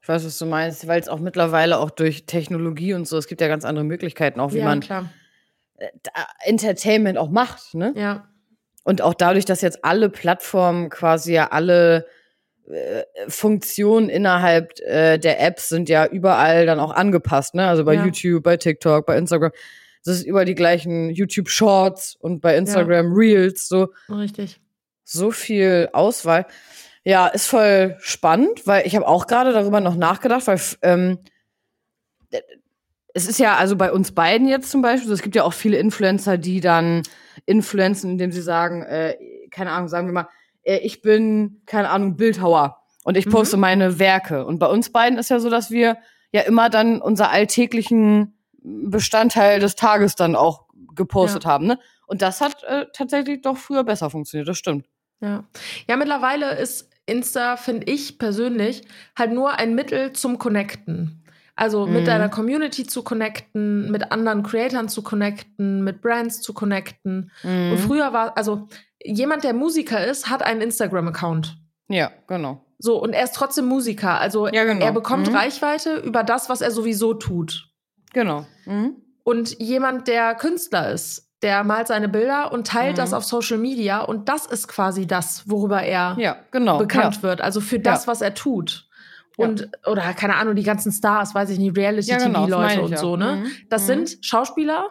Ich weiß, was du meinst, weil es auch mittlerweile auch durch Technologie und so, es gibt ja ganz andere Möglichkeiten, auch wie ja, man klar. Entertainment auch macht, ne? Ja. und auch dadurch, dass jetzt alle Plattformen quasi ja alle äh, Funktionen innerhalb äh, der Apps sind ja überall dann auch angepasst, ne? Also bei Ja. YouTube, bei TikTok, bei Instagram. Das ist über die gleichen YouTube Shorts und bei Instagram Reels, so, Richtig. so viel Auswahl. Ja, ist voll spannend, weil ich habe auch gerade darüber noch nachgedacht, weil ähm, es ist ja also bei uns beiden jetzt zum Beispiel, es gibt ja auch viele Influencer, die dann influenzen, indem sie sagen, äh, keine Ahnung, sagen wir mal, äh, ich bin, keine Ahnung, Bildhauer und ich Mhm. poste meine Werke. Und bei uns beiden ist ja so, dass wir ja immer dann unser alltäglichen Bestandteil des Tages dann auch gepostet Ja. haben. Ne? Und das hat äh, tatsächlich doch früher besser funktioniert, das stimmt. Ja. Ja, mittlerweile ist Insta, finde ich persönlich, halt nur ein Mittel zum Connecten. Also mit Mhm. deiner Community zu connecten, mit anderen Creatoren zu connecten, mit Brands zu connecten. Und Mhm. früher war, also jemand, der Musiker ist, hat einen Instagram-Account. Ja, genau. So, und er ist trotzdem Musiker. Also Ja, genau. er bekommt Mhm. Reichweite über das, was er sowieso tut. Genau. Mhm. Und jemand, der Künstler ist, der malt seine Bilder und teilt Mhm. das auf Social Media und das ist quasi das, worüber er Ja, genau. bekannt ja. wird. Also für das, was er tut. Ja. Und, oder keine Ahnung, die ganzen Stars, weiß ich nicht, Ja, genau, das Reality-TV-Leute meine ich und ja. so, ne? Mhm. Das Mhm. sind Schauspieler,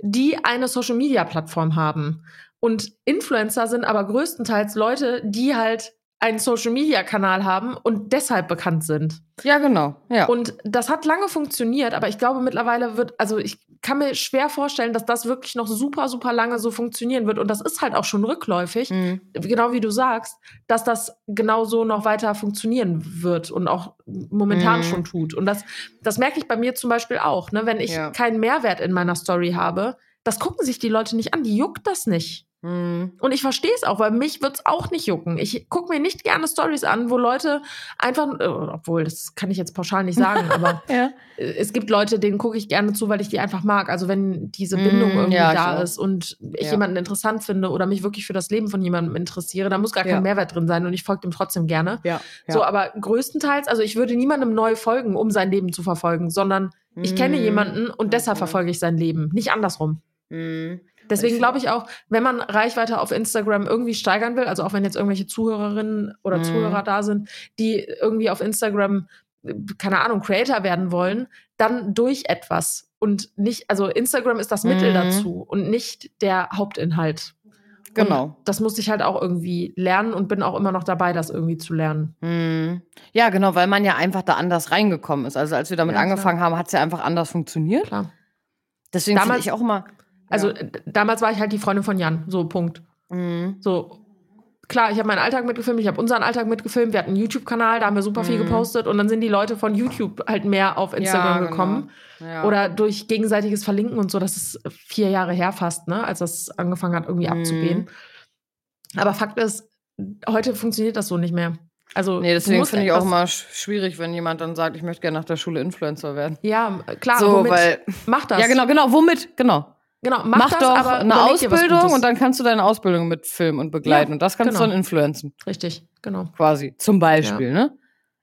die eine Social-Media-Plattform haben. Und Influencer sind aber größtenteils Leute, die halt einen Social-Media-Kanal haben und deshalb bekannt sind. Ja, genau. Ja. Und das hat lange funktioniert, aber ich glaube mittlerweile wird, also ich kann mir schwer vorstellen, dass das wirklich noch super, super lange so funktionieren wird. Und das ist halt auch schon rückläufig, Mhm. genau wie du sagst, dass das genau so noch weiter funktionieren wird und auch momentan Mhm. schon tut. Und das, das merke ich bei mir zum Beispiel auch, ne? wenn ich Ja. keinen Mehrwert in meiner Story habe, das gucken sich die Leute nicht an, die juckt das nicht. Mhm. Und ich verstehe es auch, weil mich wird's auch nicht jucken. Ich gucke mir nicht gerne Stories an, wo Leute einfach, äh, obwohl, das kann ich jetzt pauschal nicht sagen, (laughs) aber Ja. es gibt Leute, denen gucke ich gerne zu, weil ich die einfach mag. Also wenn diese Mm, Bindung irgendwie ja, da ist und ich Ja. jemanden interessant finde oder mich wirklich für das Leben von jemandem interessiere, da muss gar kein. Mehrwert drin sein und ich folge dem trotzdem gerne. So, aber größtenteils, also ich würde niemandem neu folgen, um sein Leben zu verfolgen, sondern ich kenne Mhm. jemanden und deshalb verfolge ich sein Leben, nicht andersrum. Mhm. Deswegen glaube ich auch, wenn man Reichweite auf Instagram irgendwie steigern will, also auch wenn jetzt irgendwelche Zuhörerinnen oder Mhm. Zuhörer da sind, die irgendwie auf Instagram, keine Ahnung, Creator werden wollen, dann durch etwas. Und nicht, also Instagram ist das Mittel Mhm. dazu und nicht der Hauptinhalt. Genau. Und das musste ich halt auch irgendwie lernen und bin auch immer noch dabei, das irgendwie zu lernen. Mhm. Ja, genau, weil man ja einfach da anders reingekommen ist. Also als wir damit Ja, klar. angefangen haben, hat es ja einfach anders funktioniert. Klar. Deswegen finde ich auch immer. Also ja. damals war ich halt die Freundin von Jan, so Punkt. Mhm. So, klar, ich habe meinen Alltag mitgefilmt, ich habe unseren Alltag mitgefilmt, wir hatten einen YouTube-Kanal, da haben wir super viel Mhm. gepostet und dann sind die Leute von YouTube halt mehr auf Instagram Ja, genau. gekommen. Ja. Oder durch gegenseitiges Verlinken und so, das ist vier Jahre her fast, ne, als das angefangen hat, irgendwie Mhm. abzugehen. Aber Fakt ist, heute funktioniert das so nicht mehr. Also, Nee, deswegen finde ich auch sch schwierig, wenn jemand dann sagt, ich möchte gerne nach der Schule Influencer werden. Ja, klar, so, womit? weil. mach das. Ja, genau, genau. Womit? Genau. Genau mach, Mach, das, doch eine Ausbildung und dann kannst du deine Ausbildung mit filmen und begleiten. Ja, und das kannst genau. du dann influenzen, Richtig, genau. quasi. Zum Beispiel, ne?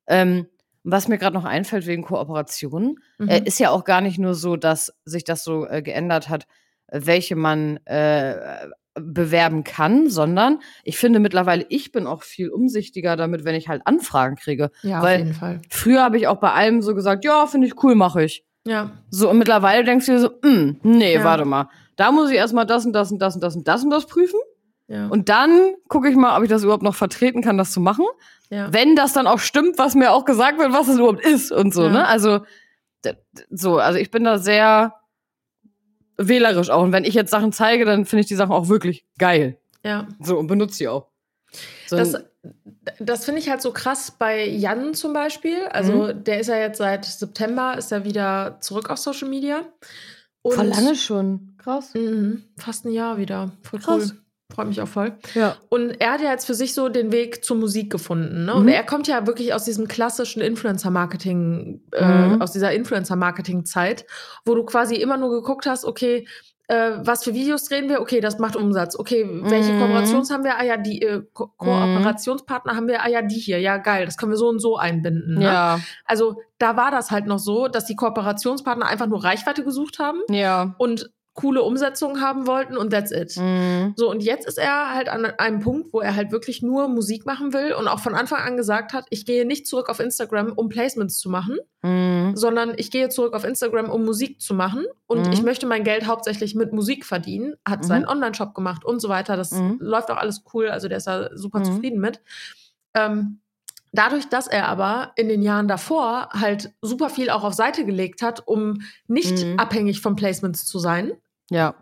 Ähm, was mir gerade noch einfällt wegen Kooperationen, Mhm. äh, ist ja auch gar nicht nur so, dass sich das so äh, geändert hat, äh, welche man äh, bewerben kann, sondern ich finde mittlerweile, ich bin auch viel umsichtiger damit, wenn ich halt Anfragen kriege. ja, weil- auf jeden Fall. Früher habe ich auch bei allem so gesagt, ja, finde ich cool, mache ich. Ja, So, und mittlerweile denkst du dir so, mm, nee, Ja. warte mal. Da muss ich erstmal das und das und das und das und das und das prüfen. ja. Und dann gucke ich mal, ob ich das überhaupt noch vertreten kann, das zu machen. ja. Wenn das dann auch stimmt, was mir auch gesagt wird, was es überhaupt ist und so, Ja. ne? Also, so, also ich bin da sehr wählerisch auch. Und wenn ich jetzt Sachen zeige, dann finde ich die Sachen auch wirklich geil. ja. So, und benutze sie auch. So, Das, das finde ich halt so krass bei Jan zum Beispiel. Also Mhm. der ist ja jetzt seit September, ist er wieder zurück auf Social Media. Und voll lange schon. Krass. Mhm, fast ein Jahr wieder. Voll Krass. cool. Freut mich auch voll. Ja. Und er hat ja jetzt für sich so den Weg zur Musik gefunden. Ne? Und Mhm. er kommt ja wirklich aus diesem klassischen Influencer-Marketing, äh, Mhm. aus dieser Influencer-Marketing-Zeit, wo du quasi immer nur geguckt hast, okay, äh, was für Videos drehen wir? Okay, das macht Umsatz. Okay, welche Mhm. Kooperations haben wir? Ah ja, die äh, Ko Kooperationspartner haben wir. Ah ja, die hier. Ja, geil. Das können wir so und so einbinden. Ne? Ja. Also da war das halt noch so, dass die Kooperationspartner einfach nur Reichweite gesucht haben Ja. und coole Umsetzungen haben wollten und that's it. Mhm. So, und jetzt ist er halt an einem Punkt, wo er halt wirklich nur Musik machen will und auch von Anfang an gesagt hat, ich gehe nicht zurück auf Instagram, um Placements zu machen, Mhm. sondern ich gehe zurück auf Instagram, um Musik zu machen und Mhm. ich möchte mein Geld hauptsächlich mit Musik verdienen, hat Mhm. seinen Online-Shop gemacht und so weiter. Das Mhm. läuft auch alles cool, also der ist da super Mhm. zufrieden mit. Ähm, dadurch, dass er aber in den Jahren davor halt super viel auch auf Seite gelegt hat, um nicht Mhm. abhängig von Placements zu sein. Ja.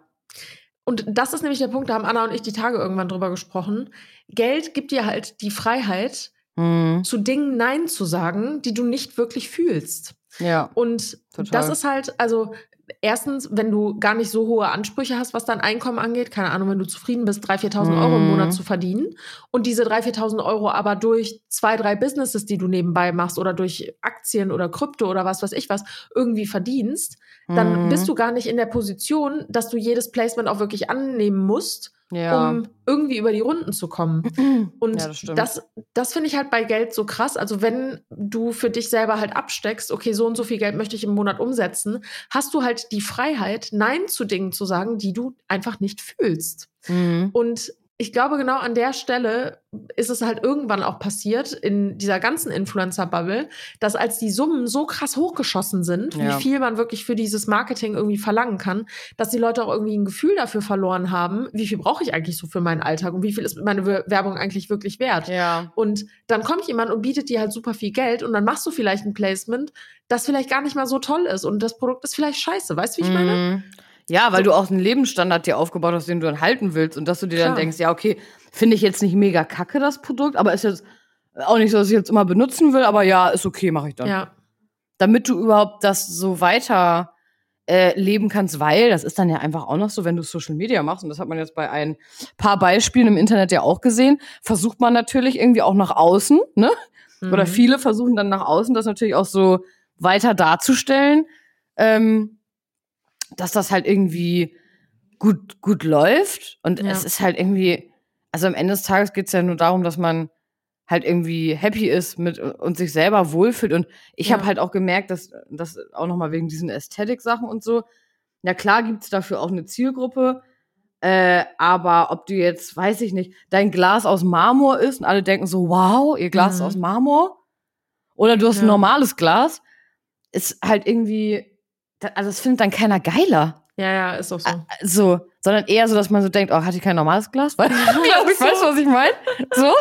Und das ist nämlich der Punkt, da haben Anna und ich die Tage irgendwann drüber gesprochen. Geld gibt dir halt die Freiheit, Mhm. zu Dingen Nein zu sagen, die du nicht wirklich fühlst. Ja. Und Total. das ist halt, also erstens, wenn du gar nicht so hohe Ansprüche hast, was dein Einkommen angeht, keine Ahnung, wenn du zufrieden bist, 3.000, 4.000 Euro im Mhm. Monat zu verdienen und diese 3.000, 4.000 Euro aber durch zwei, drei Businesses, die du nebenbei machst oder durch Aktien oder Krypto oder was weiß ich was, irgendwie verdienst, dann Mhm. bist du gar nicht in der Position, dass du jedes Placement auch wirklich annehmen musst, ja. um irgendwie über die Runden zu kommen. (clears throat) Und ja, das das, das finde ich halt bei Geld so krass. Also wenn du für dich selber halt absteckst, okay, so und so viel Geld möchte ich im Monat umsetzen, hast du halt die Freiheit, Nein zu Dingen zu sagen, die du einfach nicht fühlst. Mhm. Und ich glaube, genau an der Stelle ist es halt irgendwann auch passiert in dieser ganzen Influencer-Bubble, dass als die Summen so krass hochgeschossen sind, Ja. wie viel man wirklich für dieses Marketing irgendwie verlangen kann, dass die Leute auch irgendwie ein Gefühl dafür verloren haben, wie viel brauche ich eigentlich so für meinen Alltag und wie viel ist meine Werbung eigentlich wirklich wert. Ja. Und dann kommt jemand und bietet dir halt super viel Geld und dann machst du vielleicht ein Placement, das vielleicht gar nicht mal so toll ist und das Produkt ist vielleicht scheiße. Weißt du, wie ich meine? Mhm. Ja, weil So. du auch einen Lebensstandard dir aufgebaut hast, den du dann halten willst und dass du dir dann Klar. denkst, ja, okay, finde ich jetzt nicht mega kacke, das Produkt, aber ist jetzt auch nicht so, dass ich jetzt immer benutzen will, aber ja, ist okay, mache ich dann. Ja. Damit du überhaupt das so weiter äh, leben kannst, weil das ist dann ja einfach auch noch so, wenn du Social Media machst, und das hat man jetzt bei ein paar Beispielen im Internet ja auch gesehen, versucht man natürlich irgendwie auch nach außen, ne? Oder Mhm. viele versuchen dann nach außen das natürlich auch so weiter darzustellen, ähm, dass das halt irgendwie gut, gut läuft. Und Ja. es ist halt irgendwie, also am Ende des Tages geht es ja nur darum, dass man halt irgendwie happy ist mit und sich selber wohlfühlt. Und ich Ja. habe halt auch gemerkt, dass das auch nochmal wegen diesen Ästhetik-Sachen und so, ja klar gibt's dafür auch eine Zielgruppe, äh, aber ob du jetzt, weiß ich nicht, dein Glas aus Marmor ist und alle denken so, wow, ihr Glas ist Mhm. aus Marmor, oder du hast ein Ja. normales Glas, ist halt irgendwie, also das findet dann keiner geiler. Ja, ja, ist auch so. So, sondern eher so, dass man so denkt, oh, hat die kein normales Glas? Weißt Ja, du, so. weißt du, was ich meine? So.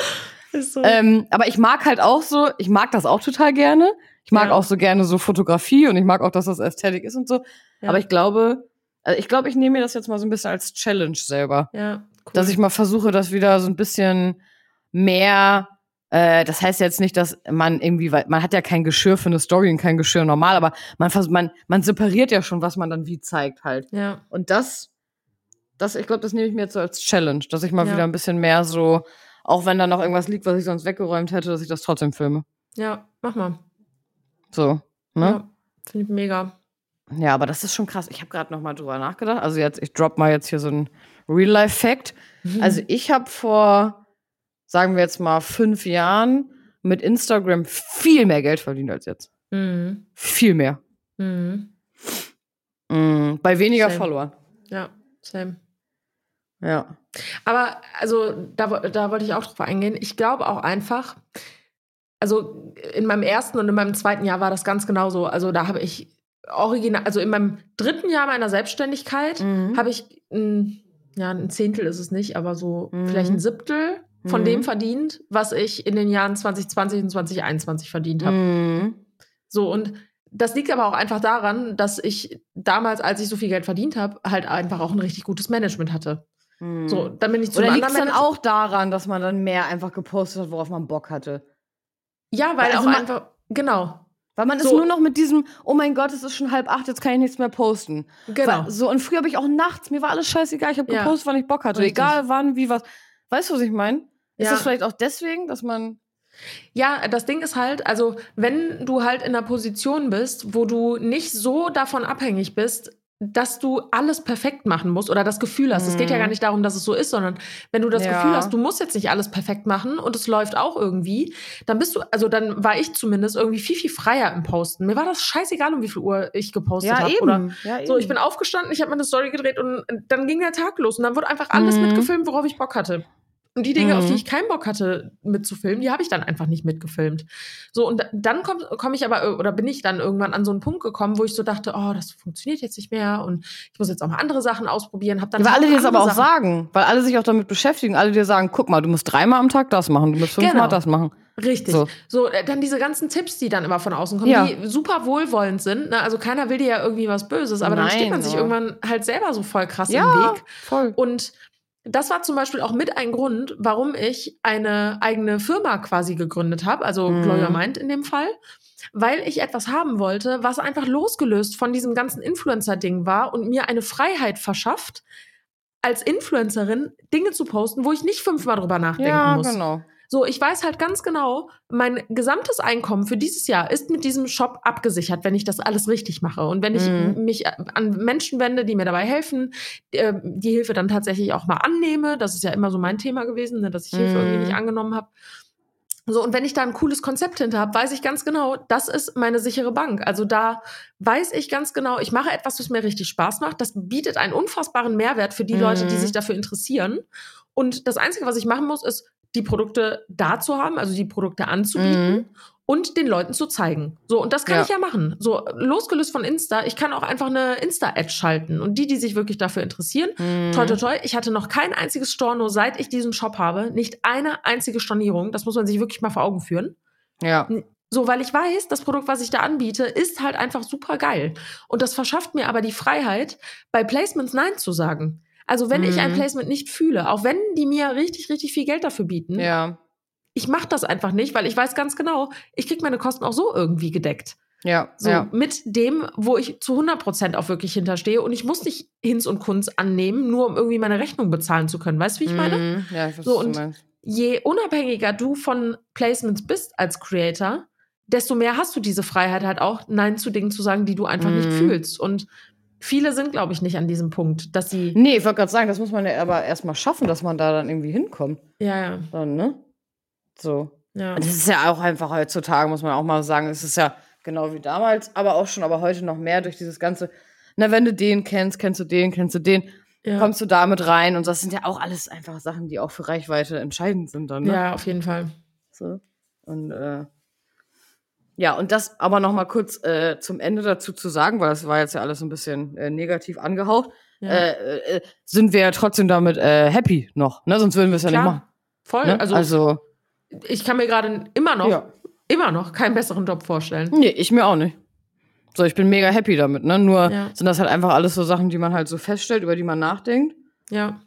Ist so. Ähm, aber ich mag halt auch so, ich mag das auch total gerne. Ich mag Ja. auch so gerne so Fotografie und ich mag auch, dass das Ästhetik ist und so. Ja. Aber ich glaube, also ich glaube, ich nehme mir das jetzt mal so ein bisschen als Challenge selber. ja, cool. Dass ich mal versuche, das wieder so ein bisschen mehr, äh, das heißt jetzt nicht, dass man irgendwie, weil man hat ja kein Geschirr für eine Story und kein Geschirr normal, aber man, man, man separiert ja schon, was man dann wie zeigt halt. ja, Und das, das, ich glaube, das nehme ich mir jetzt so als Challenge, dass ich mal Ja. wieder ein bisschen mehr so, auch wenn da noch irgendwas liegt, was ich sonst weggeräumt hätte, dass ich das trotzdem filme. ja, mach mal. So, ne? Ja, Finde ich mega. Ja, aber das ist schon krass. Ich habe gerade noch mal drüber nachgedacht. Also jetzt, ich drop mal jetzt hier so ein Real-Life-Fact. (laughs) Also ich habe vor, sagen wir jetzt mal, fünf Jahren mit Instagram viel mehr Geld verdient als jetzt. Mhm. Viel mehr. Mhm. Mm, bei weniger Same. Followern. Ja, same. Ja. Aber also da, da wollte ich auch drauf eingehen. Ich glaube auch einfach, also in meinem ersten und in meinem zweiten Jahr war das ganz genauso. Also da habe ich original, also in meinem dritten Jahr meiner Selbstständigkeit Mhm. habe ich ein, ja, ein Zehntel ist es nicht, aber so Mhm. vielleicht ein Siebtel von Mhm. dem verdient, was ich in den Jahren 2020 und 2021 verdient habe. Mhm. So, und das liegt aber auch einfach daran, dass ich damals, als ich so viel Geld verdient habe, halt einfach auch ein richtig gutes Management hatte. Mhm. So, dann bin ich zu Oder liegt es dann auch daran, dass man dann mehr einfach gepostet hat, worauf man Bock hatte? Ja, weil Also auch man- einfach, genau, Weil man ist So. nur noch mit diesem, oh mein Gott, es ist schon halb acht, jetzt kann ich nichts mehr posten. genau. Weil, so, und früher habe ich auch nachts, mir war alles scheißegal, ich habe Ja. gepostet, wann ich Bock hatte. Richtig. Egal wann, wie, was. Weißt du, was ich meine? Ist Ja. das vielleicht auch deswegen, dass man. Ja, das Ding ist halt, also wenn du halt in einer Position bist, wo du nicht so davon abhängig bist, dass du alles perfekt machen musst oder das Gefühl hast. Es mhm. geht ja gar mhm. nicht darum, dass es so ist, sondern wenn du das ja. Gefühl hast, du musst jetzt nicht alles perfekt machen und es läuft auch irgendwie, dann bist du, also dann war ich zumindest irgendwie viel, viel freier im Posten. Mir war das scheißegal, um wie viel Uhr ich gepostet ja, habe. Ja, so, ich bin aufgestanden, ich habe meine Story gedreht und dann ging der Tag los und dann wurde einfach alles mhm. mitgefilmt, worauf ich Bock hatte. Und die Dinge, mhm. auf die mhm. ich keinen Bock hatte mitzufilmen, die habe ich dann einfach nicht mitgefilmt. So, und dann komme komm ich aber, oder bin ich dann irgendwann an so einen Punkt gekommen, wo ich so dachte, oh, das funktioniert jetzt nicht mehr und ich muss jetzt auch mal andere Sachen ausprobieren. Hab dann ja, weil alle dir das aber auch sagen, weil alle sich auch damit beschäftigen, alle dir sagen, guck mal, du musst dreimal am Tag das machen, du musst fünfmal genau. das machen. Richtig. So. so, äh, dann diese ganzen Tipps, die dann immer von außen kommen, ja. die super wohlwollend sind. Ne? Also keiner will dir ja irgendwie was Böses, aber Nein, dann steht man sich irgendwann halt selber so voll krass ja, im Weg. Voll. Und das war zum Beispiel auch mit ein Grund, warum ich eine eigene Firma quasi gegründet habe, also mhm. Gloria Mind in dem Fall, weil ich etwas haben wollte, was einfach losgelöst von diesem ganzen Influencer-Ding war und mir eine Freiheit verschafft, als Influencerin Dinge zu posten, wo ich nicht fünfmal drüber nachdenken ja, muss. Genau. So, ich weiß halt ganz genau, mein gesamtes Einkommen für dieses Jahr ist mit diesem Shop abgesichert, wenn ich das alles richtig mache. Und wenn ich mhm. mich an Menschen wende, die mir dabei helfen, äh, die Hilfe dann tatsächlich auch mal annehme. Das ist ja immer so mein Thema gewesen, ne, dass ich Hilfe irgendwie nicht mhm. angenommen habe. So, und wenn ich da ein cooles Konzept hinter habe, weiß ich ganz genau, das ist meine sichere Bank. Also da weiß ich ganz genau, ich mache etwas, was mir richtig Spaß macht. Das bietet einen unfassbaren Mehrwert für die mhm. Leute, die mhm. sich dafür interessieren. Und das Einzige, was ich machen muss, ist die Produkte da zu haben, also die Produkte anzubieten mhm. und den Leuten zu zeigen. So, und das kann ja. ich ja machen. So, losgelöst von Insta, ich kann auch einfach eine Insta-Ad schalten. Und die, die sich wirklich dafür interessieren, mhm. toi, toi, toi, ich hatte noch kein einziges Storno, seit ich diesen Shop habe, nicht eine einzige Stornierung. Das muss man sich wirklich mal vor Augen führen. Ja. So, weil ich weiß, das Produkt, was ich da anbiete, ist halt einfach super geil. Und das verschafft mir aber die Freiheit, bei Placements Nein zu sagen. Also wenn mhm. ich ein mhm. Placement nicht fühle, auch wenn die mir richtig, richtig viel Geld dafür bieten, ja. ich mache das einfach nicht, weil ich weiß ganz genau, ich kriege meine Kosten auch so irgendwie gedeckt. Ja, so ja. mit dem, wo ich zu 100 Prozent auch wirklich hinterstehe und ich muss nicht Hinz und Kunz annehmen, nur um irgendwie meine Rechnung bezahlen zu können. Weißt du, wie ich meine? Mhm. Ja, ich weiß, so, und je unabhängiger du von Placements bist als Creator, desto mehr hast du diese Freiheit halt auch, Nein zu Dingen zu sagen, die du einfach mhm. nicht fühlst. Und Viele sind, glaube ich, nicht an diesem Punkt, dass sie. Nee, ich wollte gerade sagen, das muss man ja aber erstmal schaffen, dass man da dann irgendwie hinkommt. Ja, ja. Dann, ne? So. Ja. Und das ist ja auch einfach heutzutage, muss man auch mal sagen, es ist ja genau wie damals, aber auch schon, aber heute noch mehr durch dieses ganze, na, wenn du den kennst, kennst du den, kennst du den, ja. kommst du damit rein. Und das sind ja auch alles einfach Sachen, die auch für Reichweite entscheidend sind dann. Ne? Ja, auf jeden Fall. So. Und äh, ja, und das aber noch mal kurz äh, zum Ende dazu zu sagen, weil das war jetzt ja alles ein bisschen äh, negativ angehaucht, ja. äh, äh, sind wir ja trotzdem damit äh, happy noch, ne? Sonst würden wir es ja nicht machen. Voll. Ne? Also, also, ich kann mir gerade immer noch, ja. immer noch keinen besseren Job vorstellen. Nee, ich mir auch nicht. So, ich bin mega happy damit, ne? Nur ja. sind das halt einfach alles so Sachen, die man halt so feststellt, über die man nachdenkt. Ja.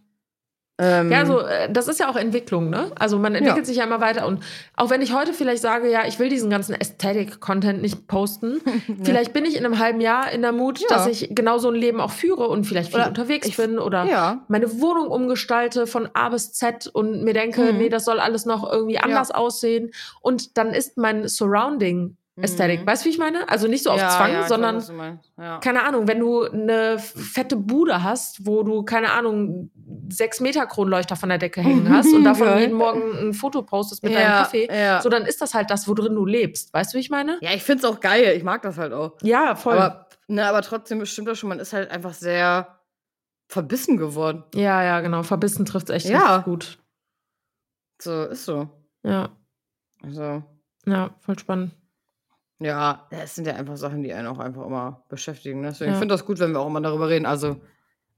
Ähm, ja, also das ist ja auch Entwicklung, ne? Also man entwickelt ja. sich ja immer weiter. Und auch wenn ich heute vielleicht sage, ja, ich will diesen ganzen Aesthetic-Content nicht posten, (laughs) ja. vielleicht bin ich in einem halben Jahr in der Mut, ja. dass ich genau so ein Leben auch führe und vielleicht viel oder unterwegs ich, bin oder meine Wohnung umgestalte von A bis Z und mir denke, mhm. nee, das soll alles noch irgendwie anders aussehen. Und dann ist mein Surrounding Ästhetik. Mhm. Weißt du, wie ich meine? Also nicht so auf ja, Zwang, ja, sondern, ja. keine Ahnung, wenn du eine fette Bude hast, wo du, keine Ahnung, sechs Meter Kronleuchter von der Decke hängen hast und davon jeden Morgen ein Foto postest mit deinem Kaffee, so dann ist das halt das, wo drin du lebst. Weißt du, wie ich meine? Ja, ich find's auch geil. Ich mag das halt auch. Ja, voll. Aber, ne, aber trotzdem bestimmt das schon, man ist halt einfach sehr verbissen geworden. Ja, ja, genau. Verbissen trifft echt ja. gut. So, ist so. Ja. Also. Ja, voll spannend. Ja, es sind ja einfach Sachen, die einen auch einfach immer beschäftigen. Ne? Deswegen ja. finde ich das gut, wenn wir auch immer darüber reden. Also,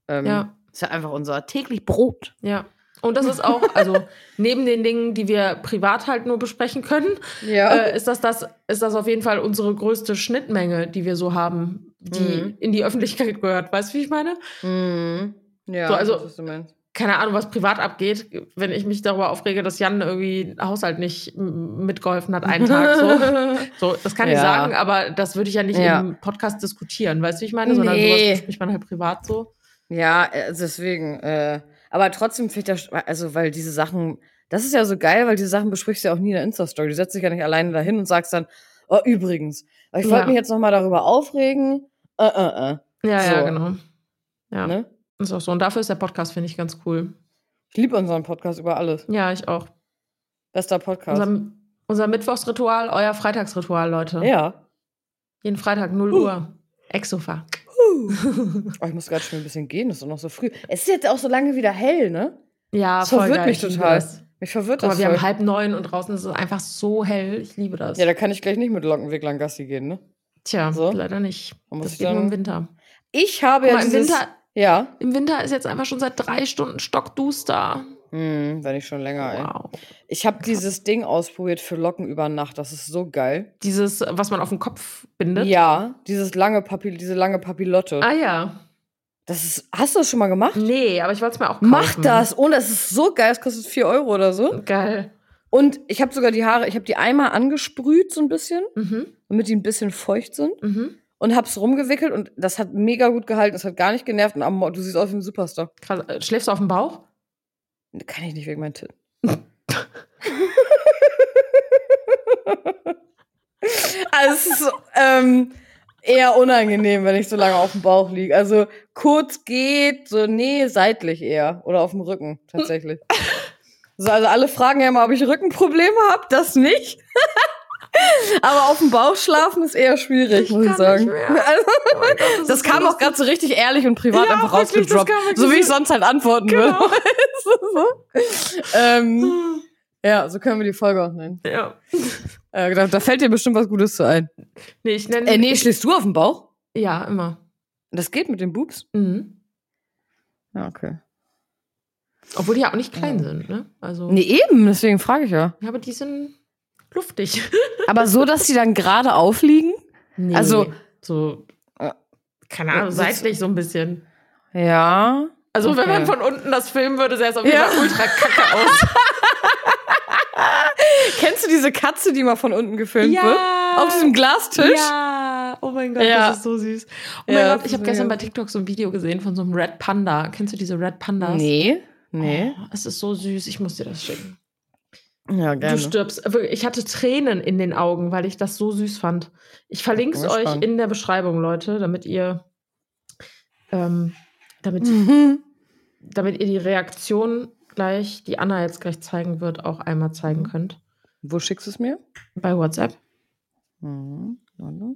ähm, ja. Ist ja einfach unser täglich Brot. Ja. Und das ist auch, also (laughs) neben den Dingen, die wir privat halt nur besprechen können, ja. äh, ist, das das, ist das auf jeden Fall unsere größte Schnittmenge, die wir so haben, die mhm. in die Öffentlichkeit gehört. Weißt du, wie ich meine? Mhm. Ja, so, also, was du meinst keine Ahnung, was privat abgeht, wenn ich mich darüber aufrege, dass Jan irgendwie Haushalt nicht mitgeholfen hat einen Tag. So, (laughs) so das kann ja. ich sagen, aber das würde ich ja nicht ja. im Podcast diskutieren, weißt du, wie ich meine? Sondern nee. sowas bespricht man halt privat so. Ja, also deswegen. Äh, aber trotzdem finde ich das, also weil diese Sachen, das ist ja so geil, weil diese Sachen besprichst du ja auch nie in der Insta-Story. Du setzt dich ja nicht alleine dahin und sagst dann, oh übrigens, ich wollte ja. mich jetzt noch mal darüber aufregen. Äh, äh, äh. Ja, So. ja, genau. Ja, Ne? ist auch so. Und dafür ist der Podcast, finde ich, ganz cool. Ich liebe unseren Podcast über alles. Ja, ich auch. Bester Podcast. Unser, unser Mittwochsritual, euer Freitagsritual, Leute. ja. Jeden Freitag 0 Uh. Uhr. Exofa. (laughs) Oh, ich muss gerade schon ein bisschen gehen, das ist doch noch so früh. Es ist jetzt auch so lange wieder hell, ne? Ja, Das voll verwirrt geil. mich total. Mich verwirrt Aber das wir voll. haben halb neun und draußen ist es einfach so hell. Ich liebe das. ja, da kann ich gleich nicht mit Lockenwicklern Gassi gehen, ne? Tja, So. leider nicht. Da muss Das ich geht nur im Winter. Ich habe ja dieses... Winter, Ja. im Winter ist jetzt einfach schon seit drei Stunden stockduster. Hm, wenn nicht schon länger, ey. Wow. Ich habe dieses Ding ausprobiert für Locken über Nacht. Das ist so geil. Dieses, was man auf den Kopf bindet. Ja, dieses lange Papi diese lange Papillotte. Ah ja. Das ist, hast du das schon mal gemacht? Nee, aber ich wollte es mir auch kaufen. Mach das! Ohne, es ist so geil. Es kostet 4 Euro oder so. Geil. Und ich habe sogar die Haare, ich habe die einmal angesprüht, so ein bisschen, Mhm. damit die ein bisschen feucht sind. Mhm. Und hab's rumgewickelt und das hat mega gut gehalten. Das hat gar nicht genervt. Und am du siehst aus wie ein Superstar. Krass. Äh, Schläfst du auf dem Bauch? Kann ich nicht wegen meinen Titten. (laughs) also es ist ähm, eher unangenehm, wenn ich so lange auf dem Bauch liege. Also kurz geht, so nee, seitlich eher. Oder auf dem Rücken, tatsächlich. (laughs) so, also alle fragen ja immer, ob ich Rückenprobleme habe. Das nicht. (laughs) Aber auf dem Bauch schlafen ist eher schwierig, muss ich sagen. Also, Oh Gott, das das kam auch lustig. gerade so richtig ehrlich und privat Ja, einfach wirklich, rausgedroppt. So wie ich so- sonst halt antworten Genau. würde. (laughs) Ähm, ja, so können wir die Folge auch nennen. Ja. Äh, da, da fällt dir bestimmt was Gutes zu ein. Nee, ich nenne. Äh, nee, schläfst du auf dem Bauch? Ja, immer. Das geht mit den Boobs? Mhm. Ja, okay. Obwohl die ja auch nicht klein Ja. sind, ne? Also. Nee, eben, deswegen frage ich ja. Ja, aber die sind luftig. Aber so, dass die dann gerade aufliegen? Nee. Also- So. Ja. Keine Ahnung, So- seitlich so ein bisschen. Ja. Also, wenn Okay. man von unten das filmen würde, sähe es auf jeden Ja. Fall ultra kacke aus. (laughs) Kennst du diese Katze, die mal von unten gefilmt wird? Auf diesem Glastisch? Ja, oh mein Gott, Ja. das ist so süß. Oh Ja, mein Gott, ich habe gestern bei TikTok so ein Video gesehen von so einem Red Panda. Kennst du diese Red Pandas? Nee. Nee. Oh, es ist so süß, ich muss dir das schicken. Ja, gerne. Du stirbst. Wirklich, Ich hatte Tränen in den Augen, weil ich das so süß fand. Ich verlinke es euch gespannt. in der Beschreibung, Leute, damit ihr, ähm, damit, Mhm. (laughs) damit ihr die Reaktion gleich, die Anna jetzt gleich zeigen wird, auch einmal zeigen Mhm. könnt. Wo schickst du es mir? Bei WhatsApp. Mhm. Warte.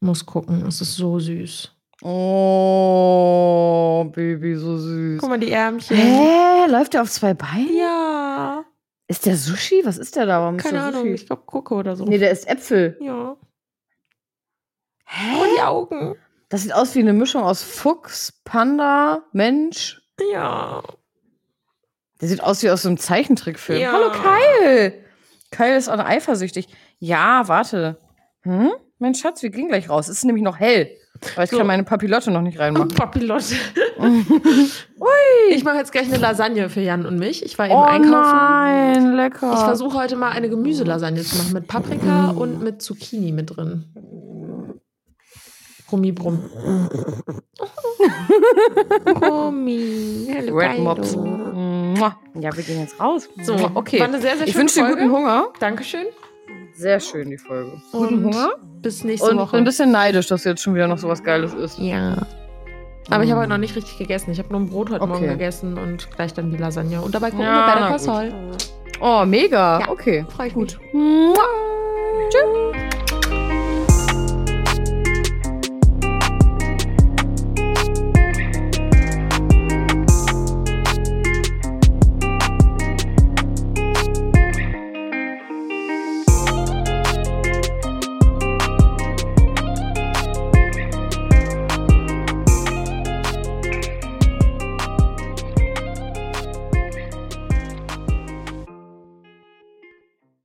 Muss gucken, es ist so süß. Oh, Baby, so süß. Guck mal, die Ärmchen. Hä? Läuft der auf zwei Beinen? Ja. Ist der Sushi? Was ist der da? Warum Keine Ahnung, Sushi? ich glaube Gucke oder so. Nee, der ist Äpfel. ja. Hä? Oh, die Augen. Das sieht aus wie eine Mischung aus Fuchs, Panda, Mensch. Ja. Der sieht aus wie aus so einem Zeichentrickfilm. Ja. Hallo Kyle. Kyle ist auch eifersüchtig. Ja, warte. Hm? Mein Schatz, wir gehen gleich raus. Es ist nämlich noch hell. Aber ich So. kann meine Papillotte noch nicht reinmachen. (laughs) Papillotte. (laughs) Ui. Ich mache jetzt gleich eine Lasagne für Jan und mich. Ich war eben Oh einkaufen. nein, lecker. Ich versuche heute mal eine Gemüselasagne zu machen mit Paprika und mit Zucchini mit drin. Brummi brumm. Brummi. Red. Mops. Mua. Ja, wir gehen jetzt raus. So, okay. War eine sehr, sehr Ich wünsche dir guten Hunger. Dankeschön. Sehr schön, die Folge. Und Guten Hunger. Bis nächste Und Woche. bin ein bisschen neidisch, dass jetzt schon wieder noch so was Geiles ist. ja. Aber ich habe heute noch nicht richtig gegessen. Ich habe nur ein Brot heute Okay. Morgen gegessen und gleich dann die Lasagne. Und dabei gucken Ja, wir bei der. Call. Oh, mega. Ja. Okay. Freue ich Gut. mich. Mua.